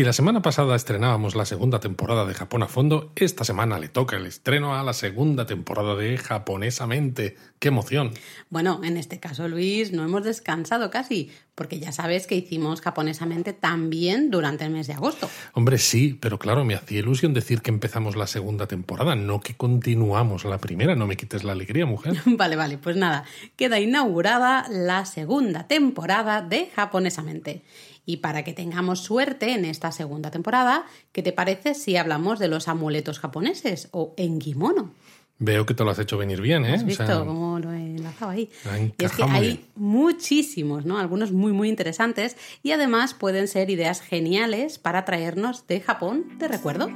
Si la semana pasada estrenábamos la segunda temporada de Japón a fondo, esta semana le toca el estreno a la segunda temporada de Japonesamente. ¡Qué emoción! Bueno, en este caso, Luis, no hemos descansado casi, porque ya sabes que hicimos Japonesamente también durante el mes de agosto. Hombre, sí, pero claro, me hacía ilusión decir que empezamos la segunda temporada, no que continuamos la primera. No me quites la alegría, mujer. vale, vale, pues nada, queda inaugurada la segunda temporada de Japonesamente. Y para que tengamos suerte en esta segunda temporada, ¿qué te parece si hablamos de los amuletos japoneses o engimono? Veo que te lo has hecho venir bien, ¿eh? ¿Has visto cómo lo he enlazado ahí? Y es que hay muchísimos, ¿no? Algunos muy, muy interesantes y además pueden ser ideas geniales para traernos de Japón de recuerdo.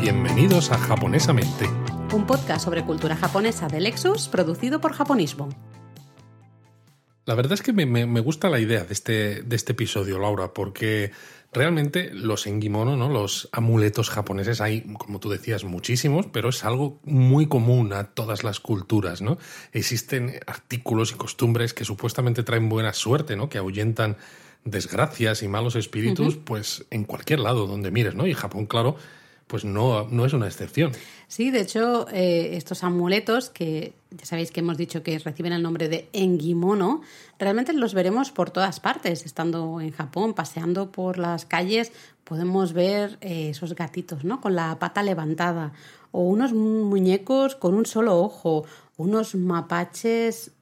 Bienvenidos a Japonesamente un podcast sobre cultura japonesa de Lexus producido por Japonismo. La verdad es que me, gusta la idea de este, de este episodio, Laura, porque realmente los engimono, ¿no? los amuletos japoneses, hay, como tú decías, muchísimos, pero es algo muy común a todas las culturas. ¿no? Existen artículos y costumbres que supuestamente traen buena suerte, ¿no? que ahuyentan desgracias y malos espíritus, pues en cualquier lado donde mires, ¿no? Y Japón, claro, pues no, no es una excepción. Sí, de hecho, eh, estos amuletos, que ya sabéis que hemos dicho que reciben el nombre de engimono, realmente los veremos por todas partes. Estando en Japón, paseando por las calles, podemos ver eh, esos gatitos, ¿no? Con la pata levantada, o unos muñecos con un solo ojo, unos mapaches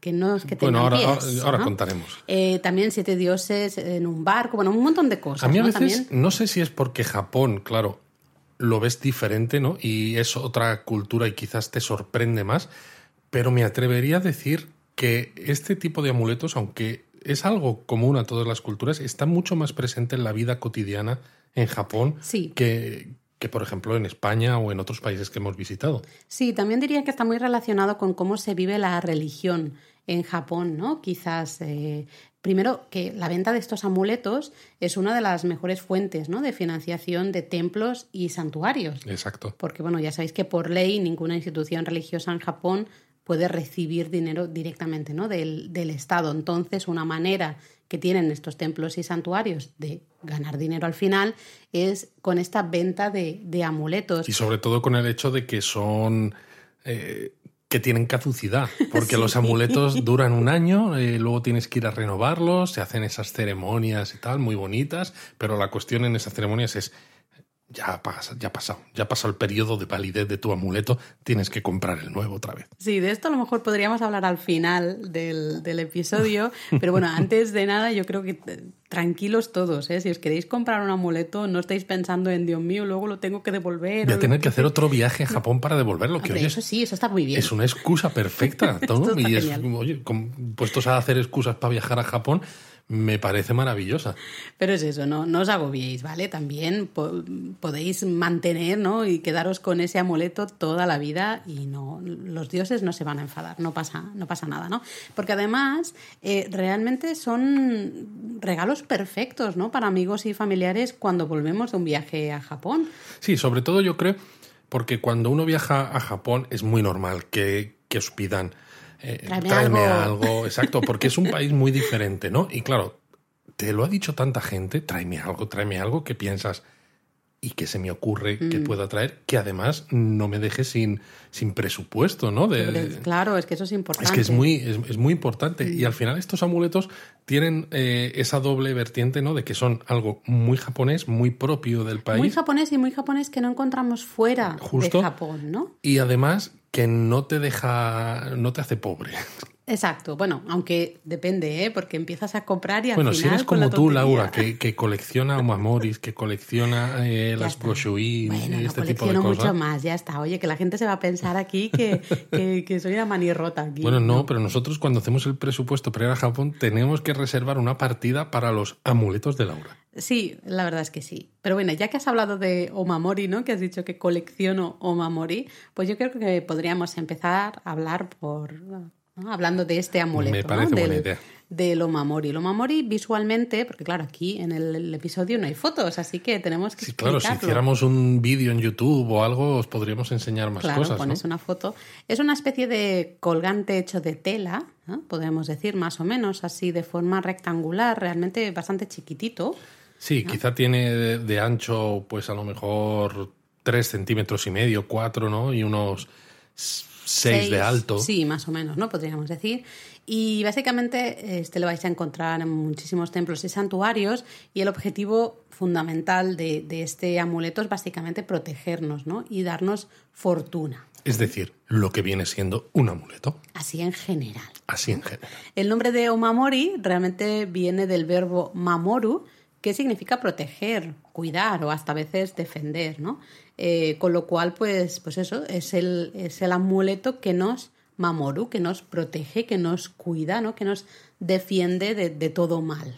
que no es que tengan bueno, ahora, pies, ahora, contaremos. Eh, también siete dioses en un barco, bueno, un montón de cosas. A mí a ¿no? veces, no sé si es porque Japón, claro, lo ves diferente, ¿no? Y es otra cultura y quizás te sorprende más, pero me atrevería a decir que este tipo de amuletos, aunque es algo común a todas las culturas, está mucho más presente en la vida cotidiana en Japón que, que, por ejemplo, en España o en otros países que hemos visitado. Sí, también diría que está muy relacionado con cómo se vive la religión en Japón, ¿no? Quizás eh, Primero, que la venta de estos amuletos es una de las mejores fuentes ¿no? de financiación de templos y santuarios. Exacto. Porque, bueno, ya sabéis que por ley ninguna institución religiosa en Japón puede recibir dinero directamente ¿no? del, del Estado. Entonces, una manera que tienen estos templos y santuarios de ganar dinero al final es con esta venta de, de amuletos. Y sobre todo con el hecho de que son eh, que tienen caducidad, porque los amuletos duran un año, eh, luego tienes que ir a renovarlos, se hacen esas ceremonias y tal, muy bonitas, pero la cuestión en esas ceremonias es ya pasa, ya ha pasado, ya ha pasado el periodo de validez de tu amuleto, tienes que comprar el nuevo otra vez. Sí, de esto a lo mejor podríamos hablar al final del, del episodio, pero bueno, antes de nada yo creo que tranquilos todos, ¿eh? si os queréis comprar un amuleto, no estáis pensando en Dios mío, luego lo tengo que devolver. Voy a tener que hacer otro viaje a Japón para devolverlo. Que, Hombre, eso sí, eso está muy bien. Es una excusa perfecta, ¿no? y es, oye, puestos a hacer excusas para viajar a Japón, me parece maravillosa. Pero es eso, no, no os agobiéis, ¿vale? También po podéis mantener ¿no? y quedaros con ese amuleto toda la vida y no los dioses no se van a enfadar, no pasa, no pasa nada, ¿no? Porque además eh, realmente son regalos perfectos, ¿no? Para amigos y familiares cuando volvemos de un viaje a Japón. Sí, sobre todo yo creo porque cuando uno viaja a Japón es muy normal que, que os pidan eh, tráeme, algo. exacto, porque es un país muy diferente, ¿no? Y claro, te lo ha dicho tanta gente, tráeme algo, tráeme algo que piensas, y que se me ocurre que mm. pueda traer, que además no me deje sin, sin presupuesto, ¿no? De, claro, es que eso es importante. Es que es muy, es, muy importante. Y al final estos amuletos tienen eh, esa doble vertiente, ¿no? De que son algo muy japonés, muy propio del país. Muy japonés y muy japonés que no encontramos fuera Justo, de Japón, ¿no? Y además que no te deja, no te hace pobre. Exacto, bueno, aunque depende, ¿eh? porque empiezas a comprar y al bueno, final. Si eres como tú, Laura, que, que colecciona omamoris, que colecciona eh, las brochuí bueno, y este no tipo de cosas. mucho más, ya está. Oye, que la gente se va a pensar aquí que, que, que soy una manirrota aquí. Bueno, no, pero nosotros cuando hacemos el presupuesto para ir a Japón tenemos que reservar una partida para los amuletos de Laura. Sí, la verdad es que sí. Pero bueno, ya que has hablado de Omamori, ¿no? Que has dicho que colecciono Omamori, pues yo creo que podríamos empezar a hablar por ¿no? hablando de este amuleto. Me parece ¿no? buena Del- idea. Del Omamori. El Omamori visualmente, porque claro, aquí en el, el episodio no hay fotos, así que tenemos que Sí, claro, si hiciéramos un vídeo en YouTube o algo, os podríamos enseñar más Claro, cosas. pones ¿no? una foto. Es una especie de colgante hecho de tela, podemos decir más o menos, así de forma rectangular, realmente bastante chiquitito. Sí, quizá tiene de, de ancho, pues a lo mejor 3 centímetros y medio, 4, ¿no? Y unos 6 de alto. Sí, más o menos, ¿no? Podríamos decir. Y básicamente este lo vais a encontrar en muchísimos templos y santuarios y el objetivo fundamental de, de este amuleto es básicamente protegernos, ¿no? Y darnos fortuna, Es decir, lo que viene siendo un amuleto. así en general. Así en general. El nombre de Omamori realmente viene del verbo mamoru, que significa proteger, cuidar o hasta a veces defender, ¿no? Eh, con lo cual, pues, pues eso, es el, es el amuleto que nos mamoru, que nos protege, que nos cuida, ¿no? Que nos defiende de, de todo mal.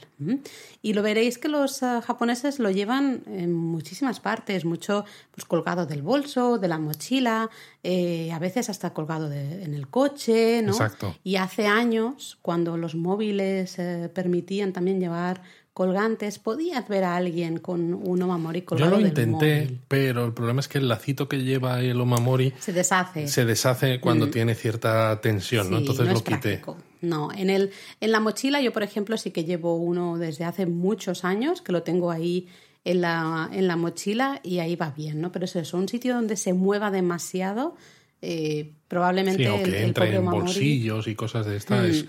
Y lo veréis que los ah, japoneses lo llevan en muchísimas partes, mucho pues colgado del bolso, de la mochila, eh, a veces hasta colgado de- en el coche, ¿no? Exacto. Y hace años, cuando los móviles eh, permitían también llevar colgantes, podías ver a alguien con un omamori Yo colgado lo del intenté, móvil. pero el problema es que el lacito que lleva el omamori Se deshace. se deshace cuando tiene cierta tensión, ¿no? Entonces no lo quité. práctico. No, en, el, en la mochila yo, por ejemplo, sí que llevo uno desde hace muchos años, que lo tengo ahí en la, en la mochila y ahí va bien, ¿no? Pero es eso, un sitio donde se mueva demasiado, eh, probablemente Sí, o el, que el entre propio en bolsillos y cosas de estas es, Mm. es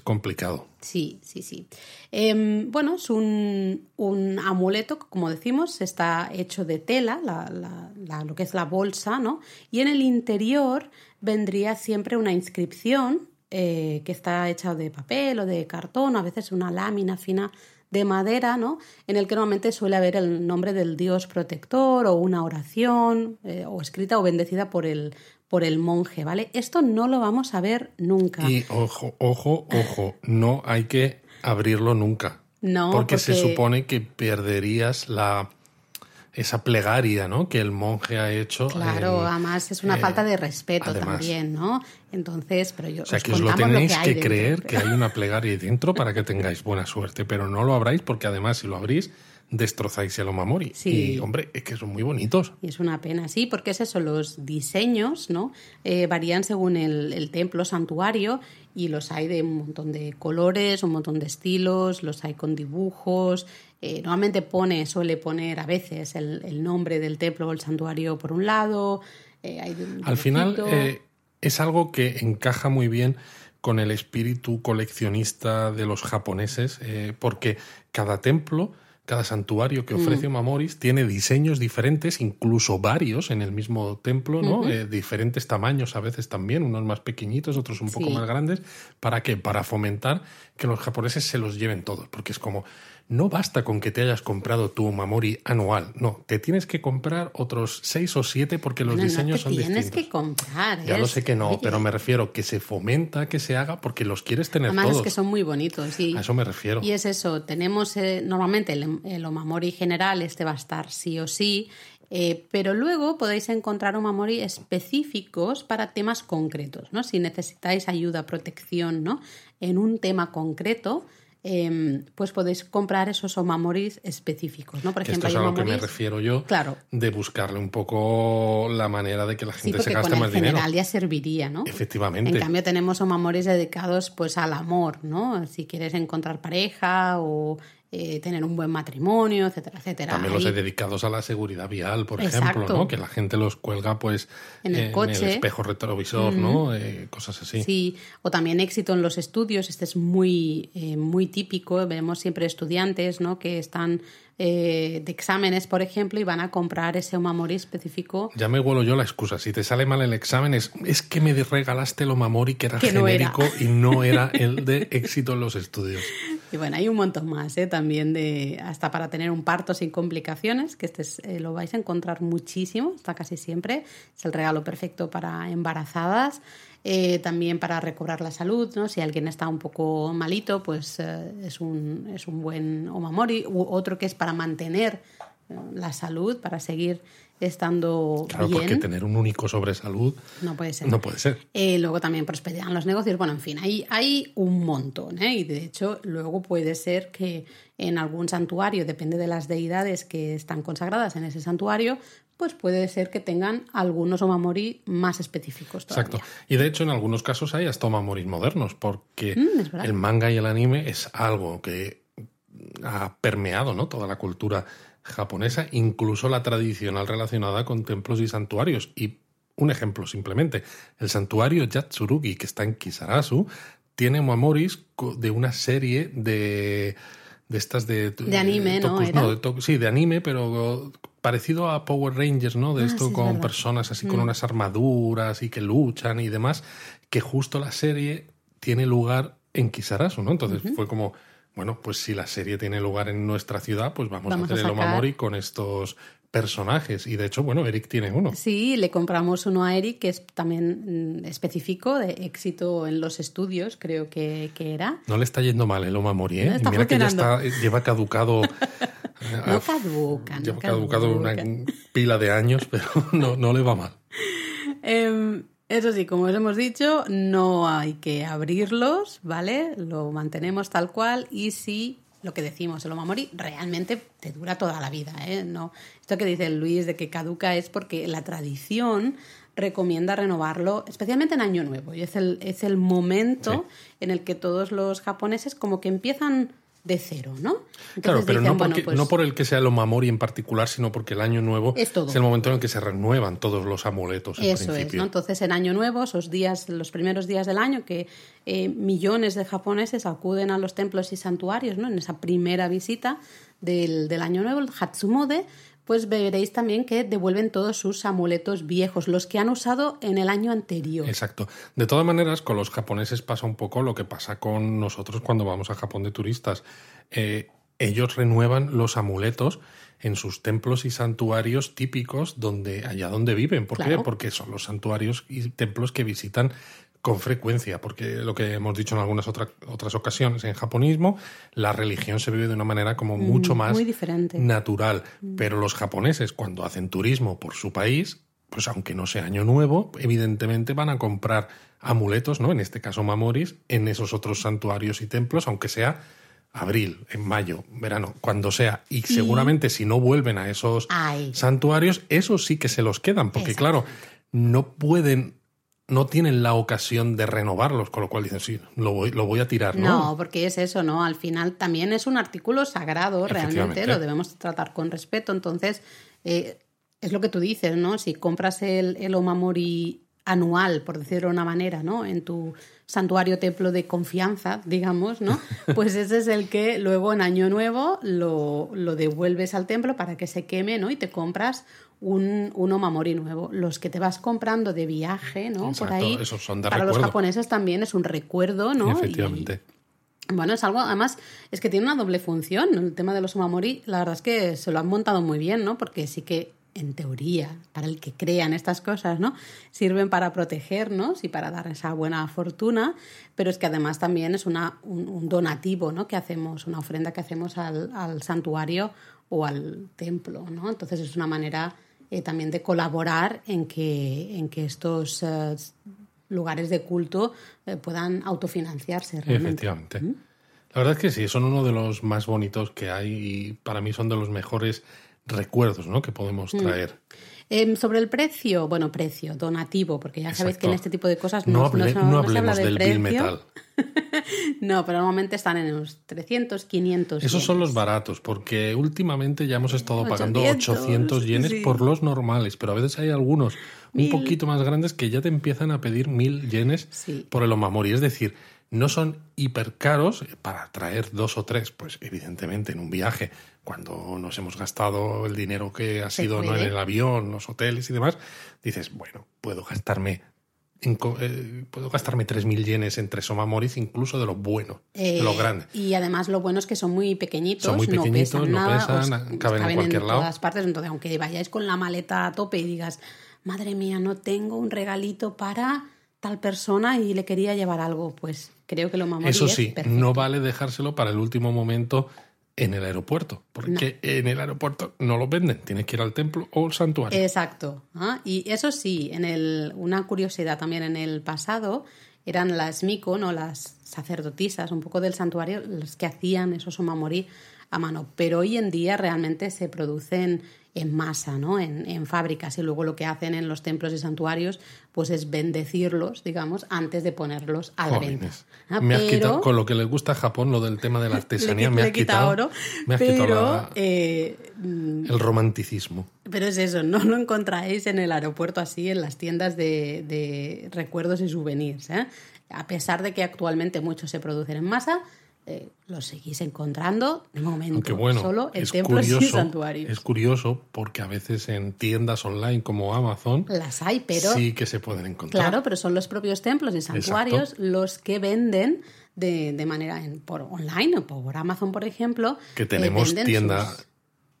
complicado. Sí, sí, sí. Em, bueno, es un, un amuleto, como decimos, está hecho de tela, la- la- la- lo que es la bolsa, ¿no? Y en el interior vendría siempre una inscripción eh, que está hecha de papel o de cartón, a veces una lámina fina de madera, ¿no? En el que normalmente suele haber el nombre del dios protector o una oración, eh, o escrita o bendecida por el, por el monje, ¿vale? Esto no lo vamos a ver nunca. Y ojo, ojo, ojo, no hay que abrirlo nunca. No, porque, se supone que perderías la esa plegaria, ¿no? Que el monje ha hecho. Claro, en- además es una eh, falta de respeto además. también, ¿no? Entonces, pero yo O sea, os que os lo tenéis que, que creer que hay una plegaria dentro para que tengáis buena suerte, pero no lo abráis porque además si lo abrís destrozáis el omamori. Sí. Y hombre, es que son muy bonitos. Y es una pena, sí, porque es eso, los diseños, ¿no? Eh, varían según el, el templo, santuario, y los hay de un montón de colores, un montón de estilos, los hay con dibujos. Eh, normalmente pone, suele poner a veces el, el nombre del templo o el santuario por un lado. eh, hay de un Al final eh, es algo que encaja muy bien con el espíritu coleccionista de los japoneses, eh, porque cada templo, cada santuario que ofrece Omamoris tiene diseños diferentes, incluso varios en el mismo templo, ¿no? Eh, diferentes tamaños a veces también, unos más pequeñitos, otros un poco Sí. más grandes. ¿Para qué? Para fomentar que los japoneses se los lleven todos, porque es como, no basta con que te hayas comprado tu Omamori anual, no, te tienes que comprar otros seis o siete porque los No, no diseños te son tienes distintos. que comprar. Ya lo sé que no, oye, pero me refiero que se fomenta que se haga porque los quieres tener Además todos. es que son muy bonitos. Y, A eso me refiero. Y es eso, tenemos eh, normalmente el, el omamori general, este va a estar sí o sí, eh, pero luego podéis encontrar omamori específicos para temas concretos, ¿no? Si necesitáis ayuda, protección, ¿no? En un tema concreto, em, pues podéis comprar esos omamoris específicos, ¿no? Por ejemplo, esto es a lo que me omamoris- refiero yo Claro. de buscarle un poco la manera de que la Sí, gente se gaste con el más dinero. general ya serviría, ¿no? Efectivamente. En cambio tenemos omamores dedicados pues al amor, ¿no? Si quieres encontrar pareja o eh, tener un buen matrimonio, etcétera, etcétera. También los Ahí- he dedicados a la seguridad vial, por Exacto. ejemplo, ¿no? Que la gente los cuelga pues En el eh, coche. espejo retrovisor, ¿no? Eh, cosas así. Sí, o también éxito en los estudios, este es muy, eh, muy típico, vemos siempre estudiantes ¿no? que están eh, de exámenes, por ejemplo, y van a comprar ese omamori específico Ya me huelo yo la excusa. Si te sale mal el examen es, es que me regalaste el Omamori que era Que no era. genérico y no era el de éxito en los estudios. Y bueno, hay un montón más, ¿eh? también de hasta para tener un parto sin complicaciones, que este es, eh, lo vais a encontrar muchísimo, está casi siempre. Es el regalo perfecto para embarazadas, eh, también para recobrar la salud, ¿no? Si alguien está un poco malito, pues eh, es, un, es un buen omamori. U otro que es para mantener la salud, para seguir estando Claro, bien. porque tener un único sobre salud No puede ser. no puede ser. Eh, luego también prosperan los negocios. Bueno, en fin, hay, hay un montón. ¿eh? Y de hecho, luego puede ser que en algún santuario, depende de las deidades que están consagradas en ese santuario, pues puede ser que tengan algunos omamori más específicos. Todavía. Exacto. Y de hecho, en algunos casos hay hasta omamoris modernos, porque Mm, el manga y el anime es algo que ha permeado ¿no? toda la cultura japonesa, incluso la tradicional relacionada con templos y santuarios. Y un ejemplo simplemente, el santuario Yatsurugi, que está en Kisarazu, tiene omamoris de una serie de de estas de De anime, ¿no? tokus- ¿Era? de to- sí, de anime, pero parecido a Power Rangers, ¿no? De Ah, esto sí, es con. Mm. personas así con unas armaduras y que luchan y demás, que justo la serie tiene lugar en Kisarazu, ¿no? Entonces fue como, bueno, pues si la serie tiene lugar en nuestra ciudad, pues vamos, Vamos a hacer a el Omamori con estos personajes. Y de hecho, bueno, Eric tiene uno. Sí, le compramos uno a Eric que es también mm, específico, de éxito en los estudios, creo que, que era. No le está yendo mal el Omamori, ¿eh? No, está Mira que ya está, lleva caducado. No caduca, no Lleva caducado una caduca. pila de años, pero no, no le va mal. Em, eso sí, como os hemos dicho, no hay que abrirlos, ¿vale? Lo mantenemos tal cual y si lo que decimos, el omamori realmente te dura toda la vida, ¿eh? No, esto que dice Luis de que caduca es porque la tradición recomienda renovarlo, especialmente en Año Nuevo, y es el, es el momento en el que todos los japoneses como que empiezan de cero, ¿no? Claro, pero dicen, no, bueno, porque, pues- no por el que sea el Omamori en particular, sino porque el año nuevo Es todo. el momento en el que se renuevan todos los amuletos en Eso es, principio. ¿no? Entonces, en Año Nuevo, esos días, los primeros días del año, que eh, millones de japoneses acuden a los templos y santuarios, ¿no? En esa primera visita del, del Año Nuevo, el Hatsumode, pues veréis también que devuelven todos sus amuletos viejos, los que han usado en el año anterior. Exacto. De todas maneras, con los japoneses pasa un poco lo que pasa con nosotros cuando vamos a Japón de turistas. Eh, ellos renuevan los amuletos en sus templos y santuarios típicos donde allá donde viven. ¿Por qué? Porque son los santuarios y templos que visitan con frecuencia, porque lo que hemos dicho en algunas otra- otras ocasiones, en japonismo, la religión se vive de una manera como mucho más Mm, muy diferente. natural. Pero los japoneses, cuando hacen turismo por su país, pues aunque no sea año nuevo, evidentemente van a comprar amuletos, ¿no? En este caso mamoris, en esos otros santuarios y templos, aunque sea abril, en mayo, verano, cuando sea. Y seguramente si no vuelven a esos Ay. santuarios, esos sí que se los quedan, porque claro, no pueden, no tienen la ocasión de renovarlos, con lo cual dicen, sí, lo voy, lo voy a tirar, ¿no? No, porque es eso, ¿no? Al final también es un artículo sagrado, realmente, lo debemos tratar con respeto. Entonces, eh, es lo que tú dices, ¿no? Si compras el, el omamori anual, por decirlo de una manera, ¿no? En tu santuario templo de confianza, digamos, ¿no? Pues ese es el que luego en Año Nuevo lo, lo devuelves al templo para que se queme, ¿no? Y te compras un, un omamori nuevo. Los que te vas comprando de viaje, ¿no? Exacto, por ahí. esos son de para los japoneses también es un recuerdo, ¿no? Y- Efectivamente. bueno, es algo, además, es que tiene una doble función. El tema de los omamori, la verdad es que se lo han montado muy bien, ¿no? Porque sí que, en teoría, para el que crean estas cosas, ¿no? Sirven para protegernos y para dar esa buena fortuna, pero es que además también es una, un, un donativo, ¿no? Que hacemos, una ofrenda que hacemos al, al santuario o al templo, ¿no? Entonces es una manera eh, también de colaborar en que, en que estos eh, lugares de culto eh, puedan autofinanciarse realmente. Efectivamente. La verdad es que sí, son uno de los más bonitos que hay y para mí son de los mejores recuerdos ¿no? que Mm. podemos traer. Em, sobre el precio, bueno, precio, donativo, porque ya sabéis que en este tipo de cosas No, no, hable- no no hablemos del precio. bill metal. No, pero normalmente están en unos 300, 500. Esos son los baratos, porque últimamente ya hemos estado pagando 800, 800 yenes sí. por los normales, pero a veces hay algunos un poquito más grandes que ya te empiezan a pedir mil yenes Sí. por el omamori. Es decir, no son hiper caros para traer dos o tres, pues evidentemente en un viaje, cuando nos hemos gastado el dinero que ha Se sido ¿no? en el avión, los hoteles y demás, dices, bueno, puedo gastarme en eh, puedo gastarme 3.000 yenes en tres omamoris, incluso de lo bueno, de lo Eh, grande. Y además lo bueno es que son muy pequeñitos, Son muy no pequeñitos, pesan no nada, pesan, os- caben en cualquier lado. todas partes. Entonces, aunque vayáis con la maleta a tope y digas, madre mía, no tengo un regalito para tal persona y le quería llevar algo, pues creo que lo mamori Eso es sí, perfecto. no vale dejárselo para el último momento en el aeropuerto, porque en el aeropuerto no los venden, tienes que ir al templo o al santuario. Exacto. ¿ah? Y eso sí, en el, una curiosidad también en el pasado eran las miko, ¿no? las sacerdotisas un poco del santuario, las que hacían esos omamori a mano. Pero hoy en día realmente se producen en masa, ¿no? En, en, fábricas y luego lo que hacen en los templos y santuarios pues es bendecirlos, digamos, antes de ponerlos a la venta. Ah, me has quitado, con lo que les gusta a Japón, lo del tema de la artesanía, me, has quitado, oro, me has quitado eh, el romanticismo. Pero es eso, no lo encontráis en el aeropuerto así, en las tiendas de, de recuerdos y souvenirs. ¿eh? A pesar de que actualmente muchos se producen en masa, eh, los seguís encontrando de momento solo en templos y santuarios. Es curioso porque a veces en tiendas online como Amazon las hay, pero sí que se pueden encontrar. Claro, pero son los propios templos y santuarios los que venden de, de manera en, por online o por Amazon, por ejemplo. Que tenemos tienda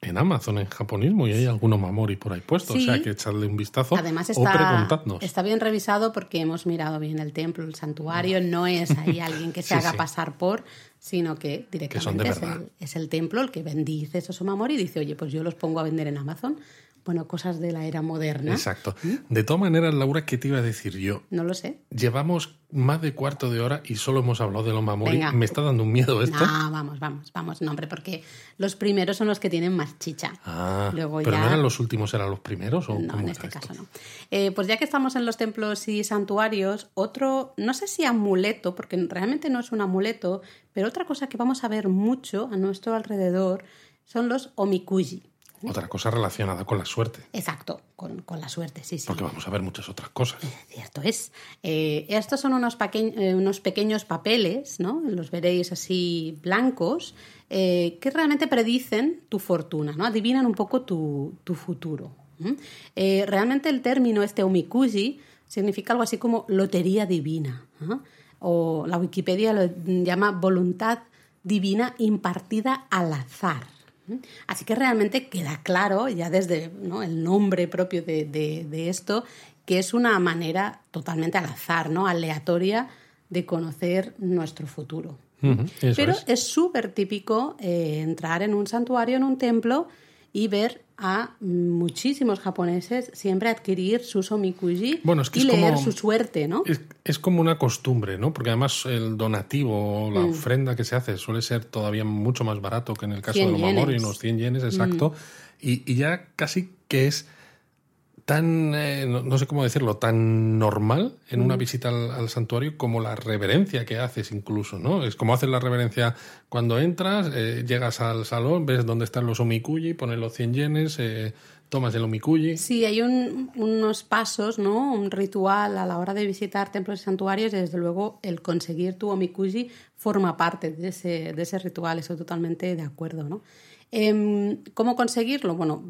en Amazon en japonismo y hay algunos mamori por ahí puestos, o sea que echarle un vistazo Además está, o preguntadnos. Está bien revisado porque hemos mirado bien el templo, el santuario, no es ahí alguien que se haga pasar por, sino que directamente es, el, es, el, templo el que bendice esos mamori y dice, oye, pues yo los pongo a vender en Amazon bueno, cosas de la era moderna. Exacto. De todas maneras, Laura, ¿qué te iba a decir yo? No lo sé. Llevamos más de cuarto de hora y solo hemos hablado de los mamori. ¿Me está dando un miedo esto? No, vamos, vamos, vamos. No, hombre, porque los primeros son los que tienen más chicha. Ah, Luego ¿pero no eran los últimos, eran los primeros? ¿o no, en este caso no. Eh, pues ya que estamos en los templos y santuarios, otro, no sé si amuleto, porque realmente no es un amuleto, pero otra cosa que vamos a ver mucho a nuestro alrededor son los omikuji. Otra cosa relacionada con la suerte. Exacto, con, la suerte, sí, sí. Porque vamos a ver muchas otras cosas. Cierto es. Eh, estos son unos, eh, unos, pequeños papeles, ¿no? Los veréis así blancos, eh, que realmente predicen tu fortuna, ¿no? Adivinan un poco tu, futuro. realmente el término este omikuji significa algo así como lotería divina. O la Wikipedia lo llama voluntad divina impartida al azar. Así que realmente queda claro, ya desde el nombre propio de, esto, que es una manera totalmente al azar, ¿no? aleatoria de conocer nuestro futuro. Pero es súper típico eh, entrar en un santuario, en un templo, y ver a muchísimos japoneses siempre adquirir su somikuji y leer su suerte, ¿no? Es, como una costumbre, ¿no? Porque además el donativo o la mm. ofrenda que se hace suele ser todavía mucho más barato que en el caso de los mamori, unos 100 yenes, exacto. Mm. y, ya casi que es tan, eh, no, sé cómo decirlo, tan normal en una mm. visita al, santuario como la reverencia que haces incluso, ¿no? Es como haces la reverencia cuando entras, eh, llegas al salón, ves dónde están los omikuji, pones los 100 yenes, eh, tomas el omikuji. Sí, hay unos pasos, ¿no? Un ritual a la hora de visitar templos y santuarios y desde luego el conseguir tu omikuji forma parte de ese, de ese ritual, estoy totalmente de acuerdo, ¿no? Em, ¿Cómo conseguirlo? Bueno,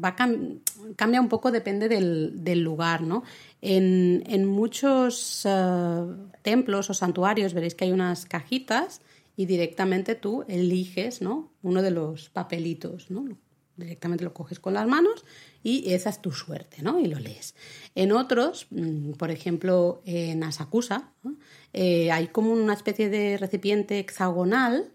cambia un poco, depende del, lugar, ¿no? En, muchos eh, templos o santuarios veréis que hay unas cajitas y directamente tú eliges, ¿no? Uno de los papelitos, ¿no? Directamente lo coges con las manos y esa es tu suerte, ¿no? Y lo lees. En otros, mm, por ejemplo, en Asakusa, eh, hay como una especie de recipiente hexagonal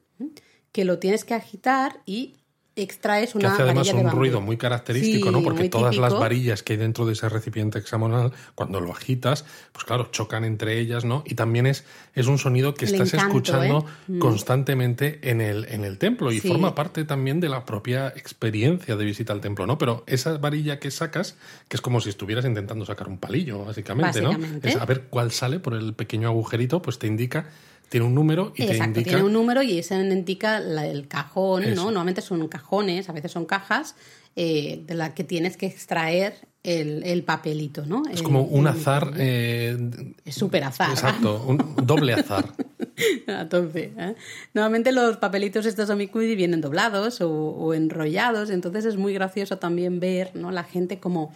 que lo tienes que agitar y extraes una que hace además un ruido muy característico, ¿no? Porque todas las varillas que hay dentro de ese recipiente hexagonal, cuando lo agitas, pues claro, chocan entre ellas, ¿no? Y también es, es un sonido que estás escuchando ¿eh? Mm. constantemente en el, en el templo y forma parte también de la propia experiencia de visita al templo, ¿no? Pero esa varilla que sacas, que es como si estuvieras intentando sacar un palillo, básicamente, básicamente. ¿no? Es a ver cuál sale por el pequeño agujerito, pues te indica tiene un número y te indica... tiene un número y ese indica el cajón, ¿no? Normalmente son cajones, a veces son cajas, eh, de la que tienes que extraer el, papelito, ¿no? Es como un azar... Eh, es súper azar. Exacto, un doble azar. Entonces, ¿eh? Normalmente los papelitos estos omikuji vienen doblados o, o, enrollados, entonces es muy gracioso también ver, ¿no? La gente como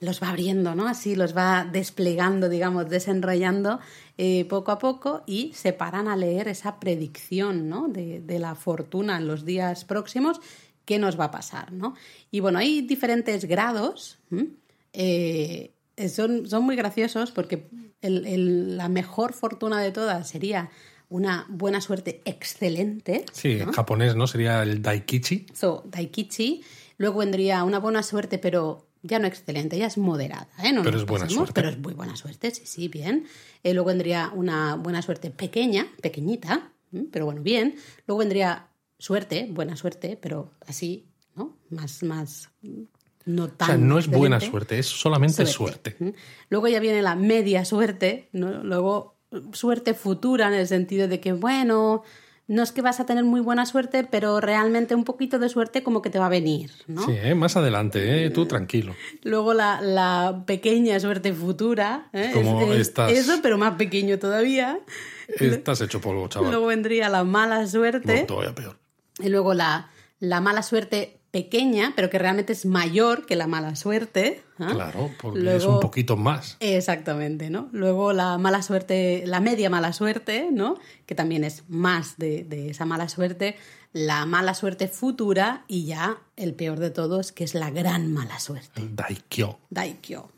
los va abriendo, ¿no? Así los va desplegando, digamos, desenrollando eh, poco a poco y se paran a leer esa predicción, ¿no? De, la fortuna en los días próximos, qué nos va a pasar, ¿no? Y bueno, hay diferentes grados. Eh, son, son muy graciosos porque la mejor fortuna de todas sería una buena suerte excelente. Sí, en japonés, ¿no? Sería el daikichi. So, daikichi. Luego vendría una buena suerte, pero ya no excelente, ya es moderada. ¿eh? No Pero es buena pasemos, suerte. Pero es muy buena suerte, sí, sí, bien. Eh, luego vendría una buena suerte pequeña, pequeñita, pero bueno, bien. Luego vendría suerte, buena suerte, pero así, ¿no? Más, más, mm, no O tan sea, no es buena suerte, es solamente suerte. ¿m? Luego ya viene la media suerte, ¿no? Luego suerte futura en el sentido de que, bueno, no es que vas a tener muy buena suerte, pero realmente un poquito de suerte como que te va a venir, ¿no? Sí, ¿eh? más adelante, ¿eh? tú tranquilo. Luego la, la pequeña suerte futura, ¿eh? Como Es- eso, pero más pequeño todavía. Estás hecho polvo, chaval. Luego vendría la mala suerte No, todavía peor. y luego la, la mala suerte pequeña, pero que realmente es mayor que la mala suerte. ¿ah? Claro, porque es un poquito más. Exactamente, ¿no? Luego la mala suerte, la media mala suerte, ¿no? Que también es más de, de esa mala suerte, la mala suerte futura y ya el peor de todos, que es la gran mala suerte. Daikyo. Daikyo.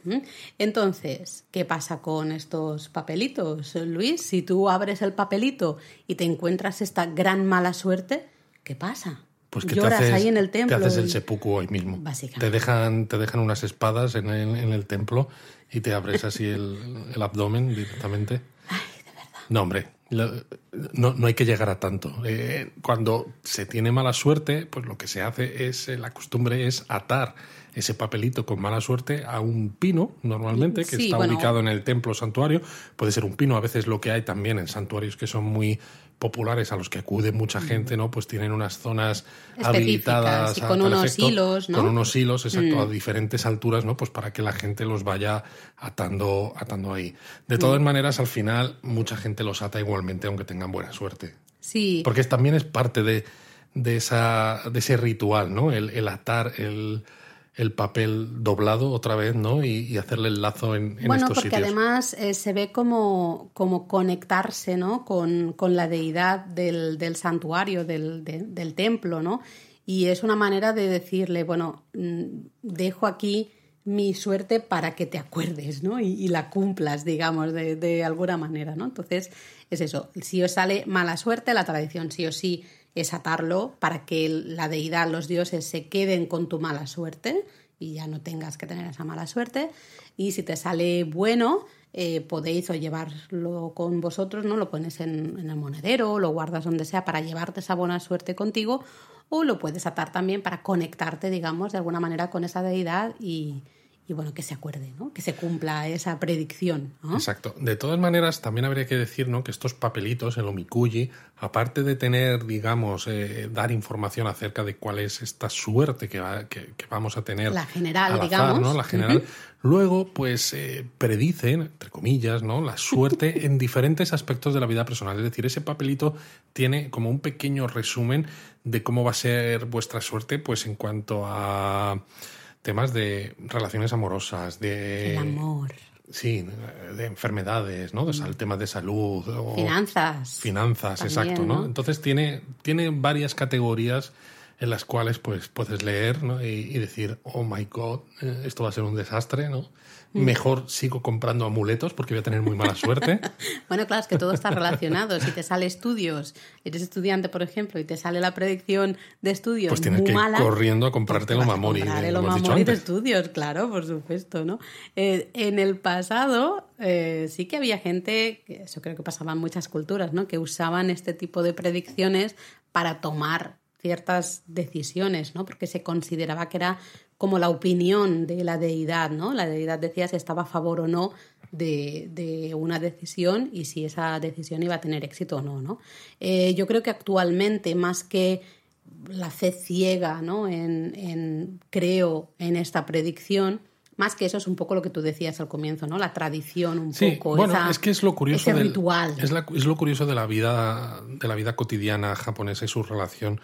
Entonces, ¿qué pasa con estos papelitos, Luis? Si tú abres el papelito y te encuentras esta gran mala suerte, ¿qué pasa? Pues que Lloras te haces, ahí en el templo. Te haces el seppuku hoy mismo. Básicamente. Te dejan, te dejan unas espadas en el, en el templo y te abres así el, el abdomen directamente. Ay, de verdad. No, hombre, no, no hay que llegar a tanto. Eh, cuando se tiene mala suerte, pues lo que se hace es, eh, la costumbre es atar ese papelito con mala suerte a un pino, normalmente, que Sí, está bueno. ubicado en el templo santuario. Puede ser un pino, a veces lo que hay también en santuarios que son muy populares, a los que acude mucha gente, ¿no? Pues tienen unas zonas habilitadas y con unos efecto, hilos, ¿no? Mm. Con unos hilos, exacto, a diferentes alturas, ¿no? Pues para que la gente los vaya atando, atando ahí. De todas Mm. maneras, al final, mucha gente los ata igualmente, aunque tengan buena suerte. Sí, Porque también es parte de, de, esa, de ese ritual, ¿no? El, el atar el, el papel doblado otra vez, ¿no? Y, y hacerle el lazo en, en bueno, estos porque sitios. además eh, se ve como, como conectarse ¿no? con, con la deidad del, del santuario, del, de- del templo, ¿no? Y es una manera de decirle, bueno, mm, dejo aquí mi suerte para que te acuerdes, ¿no? Y, y la cumplas, digamos, de, de alguna manera, ¿no? Entonces, es eso. Si os sale mala suerte, la tradición sí o sí es atarlo para que la deidad, los dioses se queden con tu mala suerte y ya no tengas que tener esa mala suerte. Y si te sale bueno, eh, podéis o llevarlo con vosotros, ¿no? Lo pones en, en el monedero, lo guardas donde sea para llevarte esa buena suerte contigo, o lo puedes atar también para conectarte, digamos, de alguna manera con esa deidad y, y bueno, que se acuerde, ¿no? Que se cumpla esa predicción, ¿no? Exacto. De todas maneras, también habría que decir ¿no? que estos papelitos, el omikuji, aparte de tener, digamos, eh, dar información acerca de cuál es esta suerte que, va- que, que vamos a tener. La general, azar, digamos. ¿no? La general. Luego, pues, eh, predicen, entre comillas, ¿no? La suerte en diferentes aspectos de la vida personal. Es decir, ese papelito tiene como un pequeño resumen de cómo va a ser vuestra suerte, pues, en cuanto a temas de relaciones amorosas, de El amor, Sí, de enfermedades, ¿no? De sal- temas de salud. O finanzas. Finanzas, también, exacto, ¿no? ¿no? Entonces tiene, tiene varias categorías en las cuales pues puedes leer ¿no? y, y decir, oh my god, eh, esto va a ser un desastre, ¿no? Mm. Mejor sigo comprando amuletos porque voy a tener muy mala suerte. Bueno, claro, es que todo está relacionado. Si te sale estudios, eres estudiante, por ejemplo, y te sale la predicción de estudios Pues tienes muy que ir mala, corriendo a comprarte pues el vas a Omamori, comprar eh, el Omamori de estudios, claro, por supuesto, ¿no? Eh, en el pasado eh, sí que había gente, eso creo que pasaba en muchas culturas, ¿no? Que usaban este tipo de predicciones para tomar ciertas decisiones, ¿no? Porque se consideraba que era como la opinión de la deidad, ¿no? La deidad decía si estaba a favor o no de, de una decisión y si esa decisión iba a tener éxito o no, ¿no? Eh, yo creo que actualmente, más que la fe ciega, ¿no? En, en creo en esta predicción, más que eso es un poco lo que tú decías al comienzo, ¿no? La tradición un Sí, poco. bueno, esa- es que es lo curioso ese del- ritual. Es, la- es lo curioso de la vida de la vida cotidiana japonesa y su relación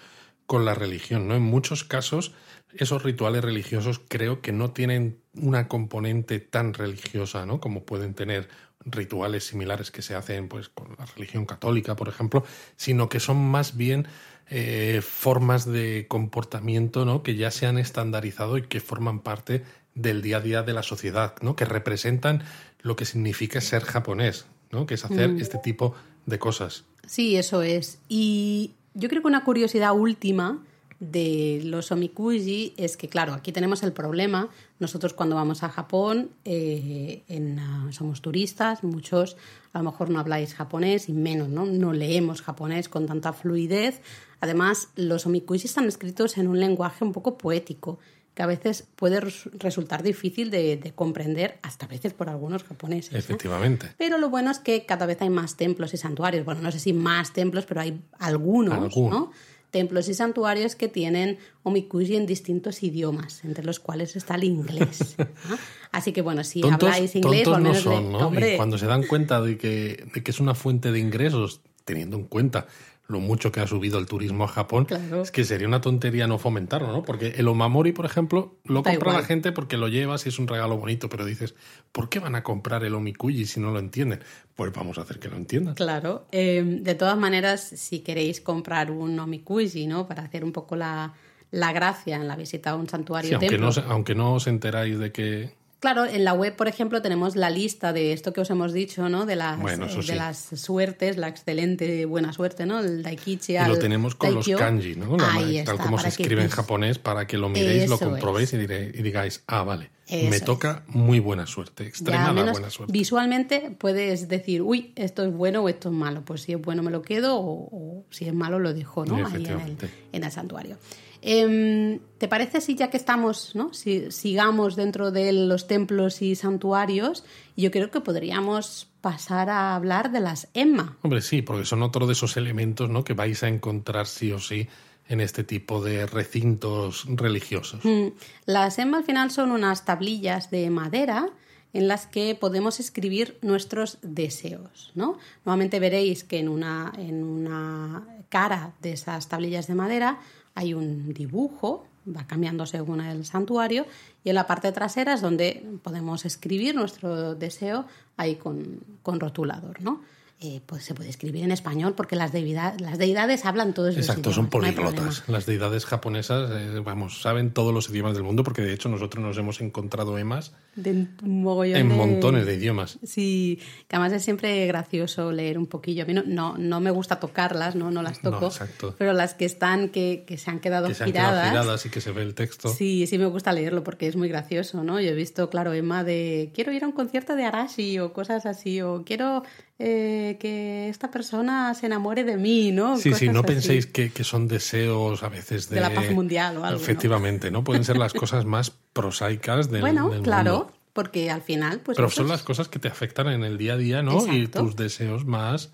con la religión, ¿no? En muchos casos esos rituales religiosos creo que no tienen una componente tan religiosa, ¿no? Como pueden tener rituales similares que se hacen pues con la religión católica, por ejemplo, sino que son más bien eh, formas de comportamiento, ¿no? Que ya se han estandarizado y que forman parte del día a día de la sociedad, ¿no? Que representan lo que significa ser japonés, ¿no? Que es hacer Mm. este tipo de cosas. Sí, eso es. Y yo creo que una curiosidad última de los omikuji es que, claro, aquí tenemos el problema. Nosotros cuando vamos a Japón uh, somos turistas, muchos a lo mejor no habláis japonés y menos, ¿no? No leemos japonés con tanta fluidez. Además, los omikuji están escritos en un lenguaje un poco poético que a veces puede resultar difícil de, de, comprender, hasta a veces por algunos japoneses. Efectivamente. ¿no? Pero lo bueno es que cada vez hay más templos y santuarios. Bueno, no sé si más templos, pero hay algunos, Alguno. ¿no? Templos y santuarios que tienen omikuji en distintos idiomas, entre los cuales está el inglés. ¿no? Así que bueno, si tontos, habláis inglés, tontos o al menos no son, de, ¿no? hombre, Y cuando se dan cuenta de que, de que es una fuente de ingresos, teniendo en cuenta lo mucho que ha subido el turismo a Japón, Claro. es que sería una tontería no fomentarlo, ¿no? Porque el omamori, por ejemplo, lo Da compra igual. la gente porque lo llevas y es un regalo bonito, pero dices, ¿por qué van a comprar el omikuji si no lo entienden? Pues vamos a hacer que lo entiendan. Claro. Eh, de todas maneras, si queréis comprar un omikuji, ¿no? Para hacer un poco la, la gracia en la visita a un santuario Sí, aunque, templo. no, aunque no os enteráis de que... Claro, en la web, por ejemplo, tenemos la lista de esto que os hemos dicho, ¿no? De las, Bueno, eh, sí. de las suertes, la excelente buena suerte, ¿no? El daikichi Y lo tenemos con los kanji, ¿no? La- Ahí tal como se escribe en japonés, para que lo miréis, lo comprobéis y, digáis, ah, vale, Eso me es. toca muy buena suerte, extremada menos buena suerte. visualmente puedes decir, uy, esto es bueno o esto es malo. Pues si es bueno me lo quedo o, o si es malo lo dejo, ¿no? Ahí en el, Efectivamente. en el santuario. Em, ¿Te parece si ya que estamos, ¿no? Si, sigamos dentro de los templos y santuarios, yo creo que podríamos pasar a hablar de las Emma. Hombre, sí, porque son otro de esos elementos ¿no? que vais a encontrar sí o sí en este tipo de recintos religiosos. Mm, Las EMA al final son unas tablillas de madera en las que podemos escribir nuestros deseos, ¿no? Normalmente veréis que en una, en una cara de esas tablillas de madera hay un dibujo, va cambiando según el santuario, y en la parte trasera es donde podemos escribir nuestro deseo ahí con, con rotulador, ¿no? Eh, pues se puede escribir en español porque las, deidad- las deidades hablan todos los Exacto, son no políglotas. Las deidades japonesas, eh, vamos, saben todos los idiomas del mundo porque de hecho nosotros nos hemos encontrado emas De un mogollón en de- montones de idiomas. Sí, que además es siempre gracioso leer un poquillo. A mí no, no, no me gusta tocarlas, no, no las No, toco. exacto. Pero las que están, que, que se han quedado Que se han quedado giradas. giradas y que se ve el texto. Sí, sí me gusta leerlo porque es muy gracioso, ¿no? Yo he visto, claro, Emma de quiero ir a un concierto de Arashi o cosas así, o quiero eh, que esta persona se enamore de mí, ¿no? Sí, sí, no así. penséis que, que son deseos a veces de... De la paz mundial o algo. Efectivamente, ¿no? Pueden ser las cosas más prosaicas del, Bueno, del claro, mundo. porque al final, pues. Pero son es- las cosas que te afectan en el día a día, ¿no? Y Exacto. tus deseos más,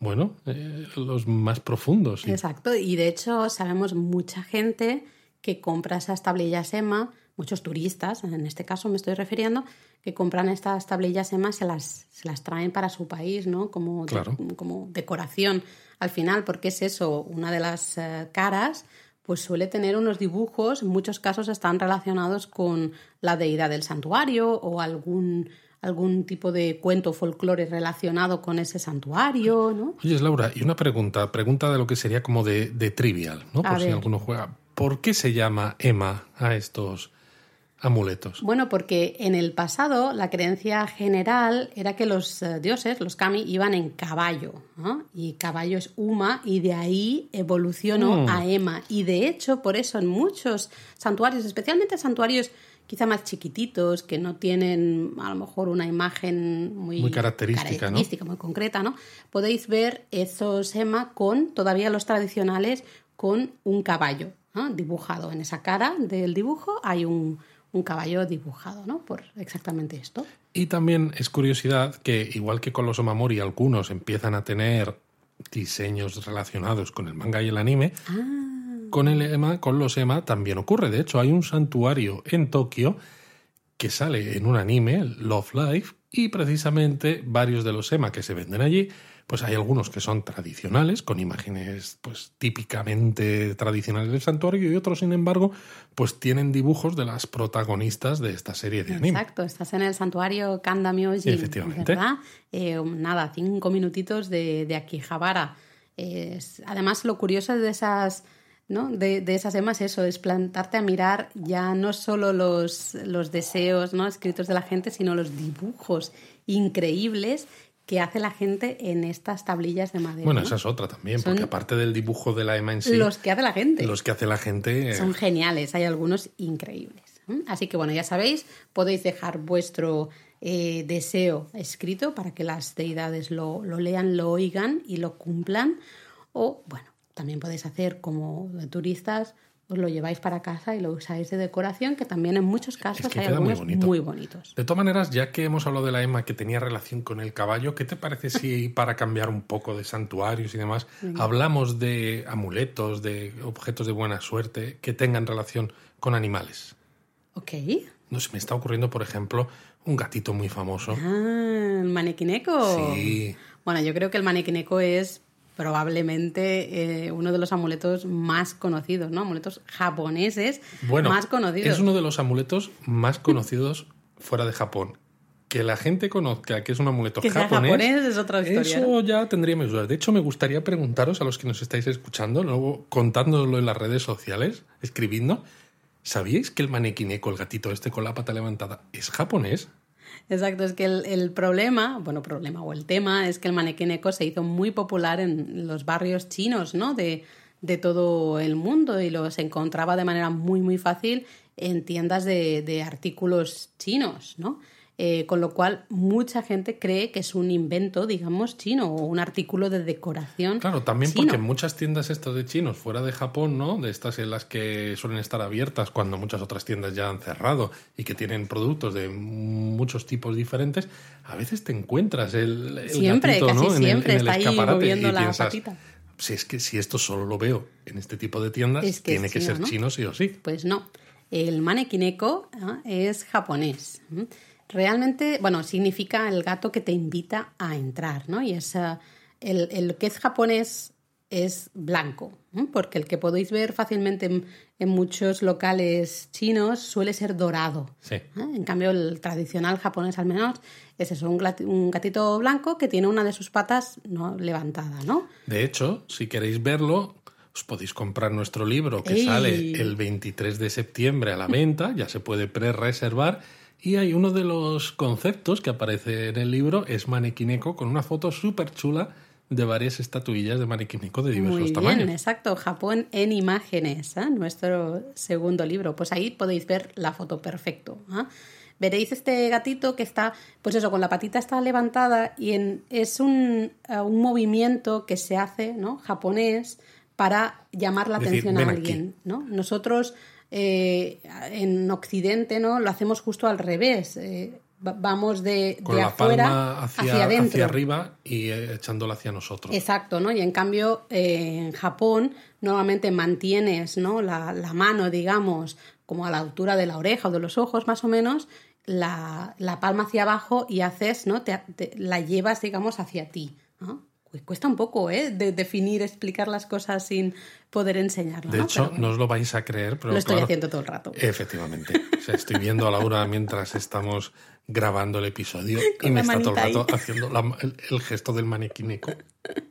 bueno, eh, los más profundos. sí. Exacto, y de hecho sabemos mucha gente que compra esas tablillas EMA, muchos turistas, en este caso me estoy refiriendo, que compran estas tablillas EMA, se las, se las traen para su país, ¿no? Como, de- como decoración al final, porque es eso, una de las eh, caras pues suele tener unos dibujos, en muchos casos están relacionados con la deidad del santuario o algún, algún tipo de cuento folclore relacionado con ese santuario, ¿no? Oye, Laura, y una pregunta, pregunta de lo que sería como de, de trivial, ¿no? A Por si alguno juega. ¿Por qué se llama Emma a estos amuletos? Bueno, porque en el pasado la creencia general era que los eh, dioses, los kami, iban en caballo. ¿no? Y caballo es Uma y de ahí evolucionó Mm. a Ema. Y de hecho, por eso en muchos santuarios, especialmente santuarios quizá más chiquititos, que no tienen a lo mejor una imagen muy, Muy característica, ¿no? característica, muy concreta, ¿no? Podéis ver esos Ema con, todavía los tradicionales, con un caballo ¿no? dibujado. En esa cara del dibujo hay un, un caballo dibujado, ¿no? Por exactamente esto. Y también es curiosidad que, igual que con los Omamori, algunos empiezan a tener diseños relacionados con el manga y el anime, con el Ema, con los Ema también ocurre. De hecho, hay un santuario en Tokio que sale en un anime, Love Life, y precisamente varios de los Ema que se venden allí, pues hay algunos que son tradicionales, con imágenes pues típicamente tradicionales del santuario, y otros, sin embargo, pues tienen dibujos de las protagonistas de esta serie de anime. Exacto, estás en el santuario Kanda Myoji, Efectivamente. ¿verdad? Eh, nada, cinco minutitos de, de Akihabara. Es- además, lo curioso de esas, ¿no? de, de esas emas eso, es plantarte a mirar ya no solo los, los deseos ¿no? escritos de la gente, sino los dibujos increíbles que hace la gente en estas tablillas de madera. Bueno, ¿no? esa es otra también, porque aparte del dibujo de la Emma en sí, Los que hace la gente. los que hace la gente... eh, Son geniales, hay algunos increíbles. ¿m? Así que bueno, ya sabéis, podéis dejar vuestro eh, deseo escrito para que las deidades lo, lo lean, lo oigan y lo cumplan. O bueno, también podéis hacer como turistas, os lo lleváis para casa y lo usáis de decoración, que también en muchos casos que hay queda muy algunos bonito. muy bonitos. De todas maneras, ya que hemos hablado de la Emma que tenía relación con el caballo, ¿qué te parece si para cambiar un poco de santuarios y demás, hablamos de amuletos, de objetos de buena suerte que tengan relación con animales? Ok. No sé, me está ocurriendo, por ejemplo, un gatito muy famoso. Ah, el manequineco. Sí. Bueno, yo creo que el manequineco es probablemente eh, uno de los amuletos más conocidos, ¿no? Amuletos japoneses Bueno, más conocidos. es uno de los amuletos más conocidos fuera de Japón. Que la gente conozca que es un amuleto Que japonés, japonés es otra historia, Eso ya tendría mis dudas. De hecho, me gustaría preguntaros a los que nos estáis escuchando, luego contándolo en las redes sociales, escribiendo, ¿sabíais que el manequineco, el gatito este con la pata levantada, es japonés? Exacto, es que el, el problema, bueno, problema o el tema es que el manequineco se hizo muy popular en los barrios chinos, ¿no? De, de todo el mundo y lo se encontraba de manera muy, muy fácil en tiendas de, de artículos chinos, ¿no? Eh, con lo cual, mucha gente cree que es un invento, digamos, chino o un artículo de decoración. Claro, también chino. porque en muchas tiendas estas de chinos fuera de Japón, ¿no? De estas en las que suelen estar abiertas cuando muchas otras tiendas ya han cerrado y que tienen productos de muchos tipos diferentes, a veces te encuentras el, el Siempre, gatito, casi ¿no? En el- siempre en el, está ahí escaparate moviendo y la piensas, patita. si es que si esto solo lo veo en este tipo de tiendas, Es que tiene que ser ¿no? chino sí o sí. Pues no. El manequineco ¿ah? es japonés. Realmente, bueno, significa el gato que te invita a entrar, ¿no? Y es ah, el, el que es japonés es blanco, porque el que podéis ver fácilmente en, en muchos locales chinos suele ser dorado. Sí. ¿eh? En cambio, el tradicional japonés al menos es eso, un gatito blanco que tiene una de sus patas no levantada, ¿no? De hecho, si queréis verlo, os podéis comprar nuestro libro que ¡Ey! sale el 23 de septiembre a la venta, ya se puede pre-reservar. Y hay uno de los conceptos que aparece en el libro, es manequineco, con una foto súper chula de varias estatuillas de manequineco de diversos Muy tamaños. exacto. Japón en imágenes, ¿eh? nuestro segundo libro. Pues ahí podéis ver la foto perfecto. ¿ah? Veréis este gatito que está, pues eso, con la patita está levantada y en, es un, eh, un movimiento que se hace, ¿no? Japonés para llamar la atención a alguien, ¿no? Nosotros eh, en Occidente, ¿no? Lo hacemos justo al revés. eh, va- vamos de, Con de la afuera palma hacia, hacia adentro. hacia arriba y eh, echándola hacia nosotros. Exacto, ¿no? Y en cambio, eh, en Japón, nuevamente mantienes, ¿no? La, la mano, digamos, como a la altura de la oreja o de los ojos, más o menos, la, la palma hacia abajo y haces, ¿no? Te, te- la llevas, digamos, hacia ti. ¿no? Cu- Cuesta un poco, ¿eh? De definir, explicar las cosas sin poder enseñarlo. De ¿no? hecho, bueno, no os lo vais a creer, pero lo estoy claro, haciendo todo el rato. Efectivamente. O sea, estoy viendo a Laura mientras estamos grabando el episodio y me está todo el rato ahí. haciendo la- el, el gesto del manequineco.